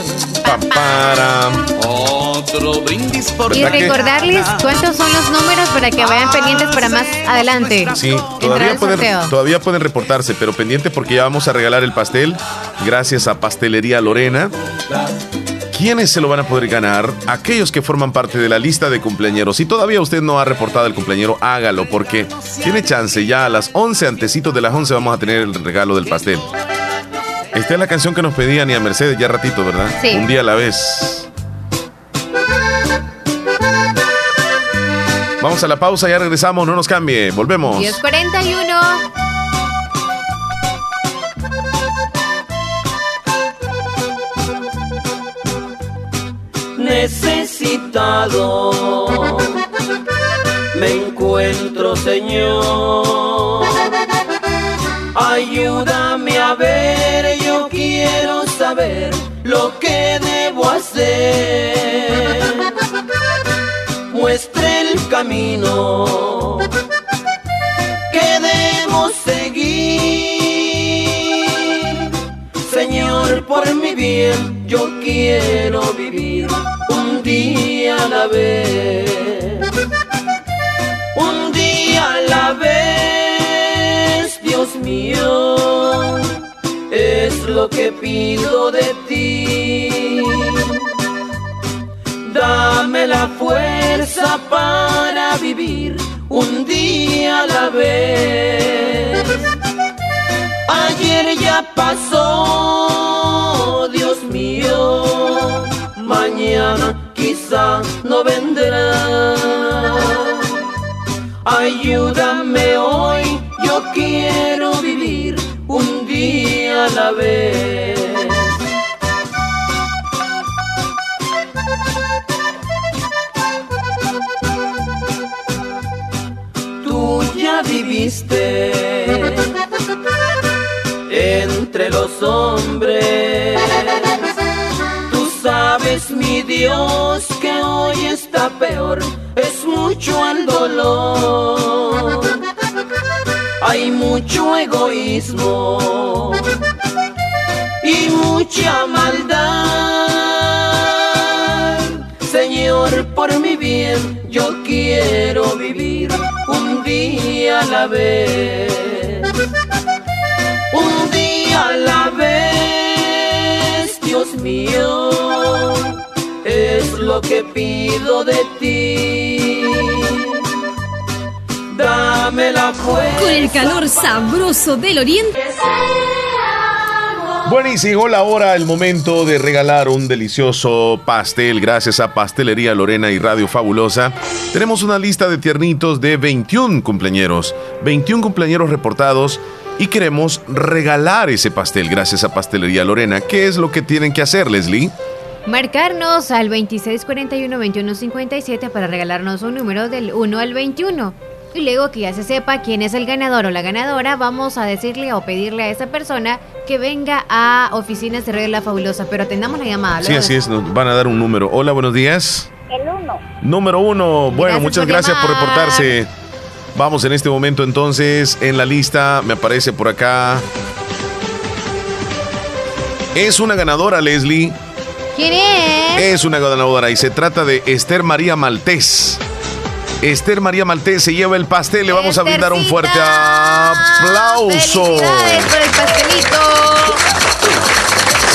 Para. Otro brindis por Y recordarles cuántos son los números para que vayan pendientes para más adelante. Sí, todavía pueden, todavía pueden reportarse, pero pendiente porque ya vamos a regalar el pastel. Gracias a Pastelería Lorena. ¿Quiénes se lo van a poder ganar? Aquellos que forman parte de la lista de cumpleañeros. Si todavía usted no ha reportado el cumpleañero, hágalo porque tiene chance. Ya a las 11, antecitos de las 11, vamos a tener el regalo del pastel. Esta es la canción que nos pedía Nia Mercedes ya ratito, ¿verdad? Sí. Un día a la vez. Vamos a la pausa, ya regresamos, no nos cambie, volvemos. 1041. necesitado. Me encuentro, Señor. Ayúdame a ver, yo quiero saber lo que debo hacer. Camino que debo seguir. Señor, por mi bien, yo quiero vivir un día a la vez. Un día a la vez, Dios mío, es lo que pido de ti. Dame la fuerza para vivir un día a la vez. Ayer ya pasó, Dios mío, mañana quizá no vendrá. Ayúdame hoy, yo quiero vivir un día a la vez. Entre los hombres. Tú sabes, mi Dios, que hoy está peor, es mucho el dolor. Hay mucho egoísmo y mucha maldad. Señor, por mi bien, la vez. Un día a la vez, Dios mío, es lo que pido de ti. Dame la fuerza. Con el calor sabroso del oriente. Buenísimo, la hora, el momento de regalar un delicioso pastel gracias a Pastelería Lorena y Radio Fabulosa. Tenemos una lista de tiernitos de 21 cumpleañeros, 21 cumpleañeros reportados y queremos regalar ese pastel gracias a Pastelería Lorena. ¿Qué es lo que tienen que hacer, Leslie? Marcarnos al 2641-2157 para regalarnos un número del 1 al 21. Y luego que ya se sepa quién es el ganador o la ganadora, vamos a decirle o pedirle a esa persona que venga a oficinas de Radio La Fabulosa. Pero atendamos la llamada. Sí, así es, nos van a dar un número. Hola, buenos días. El uno. Número uno. Bueno, Gracias muchas por gracias por reportarse. Vamos en este momento entonces en la lista. Me aparece por acá. Es una ganadora, Leslie. ¿Quién es? Es una ganadora y se trata de Esther María Maltés. Esther María Maltés se lleva el pastel. Le vamos a brindar un fuerte aplauso. ¡Felicidades por el pastelito!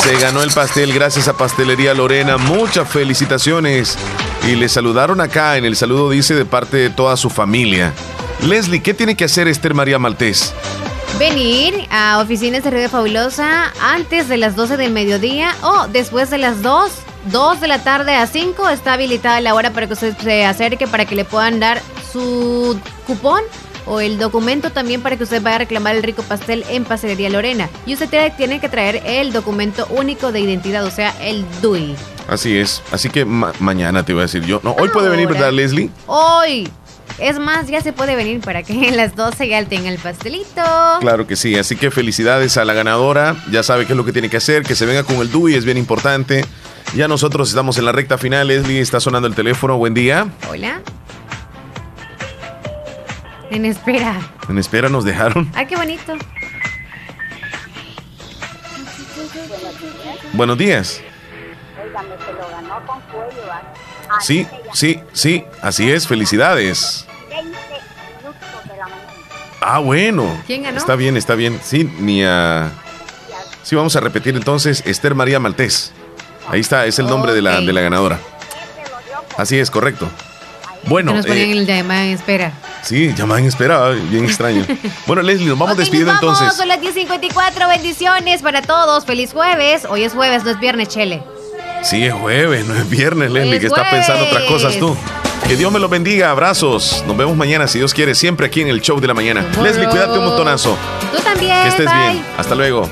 Se ganó el pastel gracias a Pastelería Lorena. Muchas felicitaciones. Y le saludaron acá. En el saludo dice de parte de toda su familia. Leslie, ¿qué tiene que hacer Esther María Maltés? Venir a oficinas de Radio Fabulosa antes de las 12 del mediodía o después de las 2, 2 de la tarde a 5. Está habilitada la hora para que usted se acerque para que le puedan dar su cupón o el documento también para que usted vaya a reclamar el rico pastel en Pastelería Lorena. Y usted tiene- que traer el documento único de identidad, o sea, el DUI. Así es. Así que ma- mañana te iba a decir yo. No, hoy puede venir. ¿verdad, Leslie? Hoy. Es más, ya se puede venir para que (laughs) en las 12 ya tenga el pastelito. Claro que sí, así que felicidades a la ganadora. Ya sabe qué es lo que tiene que hacer, que se venga con el DUI, es bien importante. Ya nosotros estamos en la recta final. Leslie está sonando el teléfono. Buen día. Hola. En espera. En espera nos dejaron. Ay, qué bonito. Buenos días. Sí, sí, sí, así es. Felicidades. Ah, bueno. ¿Quién ganó? Está bien, está bien. Sí, ni a... Sí, vamos a repetir entonces. Esther María Maltés. Ahí está, es el nombre de, la, de la ganadora. Así es, correcto. Bueno, Que nos ponían eh, el llamada en espera. sí, llamada en espera, bien extraño. (laughs) Bueno, Leslie, nos vamos Ok, despidiendo nos vamos, entonces. Son las 10.54. Bendiciones para todos. Feliz jueves. Hoy es jueves, no es viernes, Chele. Sí, es jueves, no es viernes, Leslie, Es que está pensando otras cosas tú. Que Dios me lo bendiga, abrazos. Nos vemos mañana, si Dios quiere, siempre aquí en el show de la mañana. Leslie, cuídate un montonazo. Tú también. Que estés bye. bien. Hasta luego.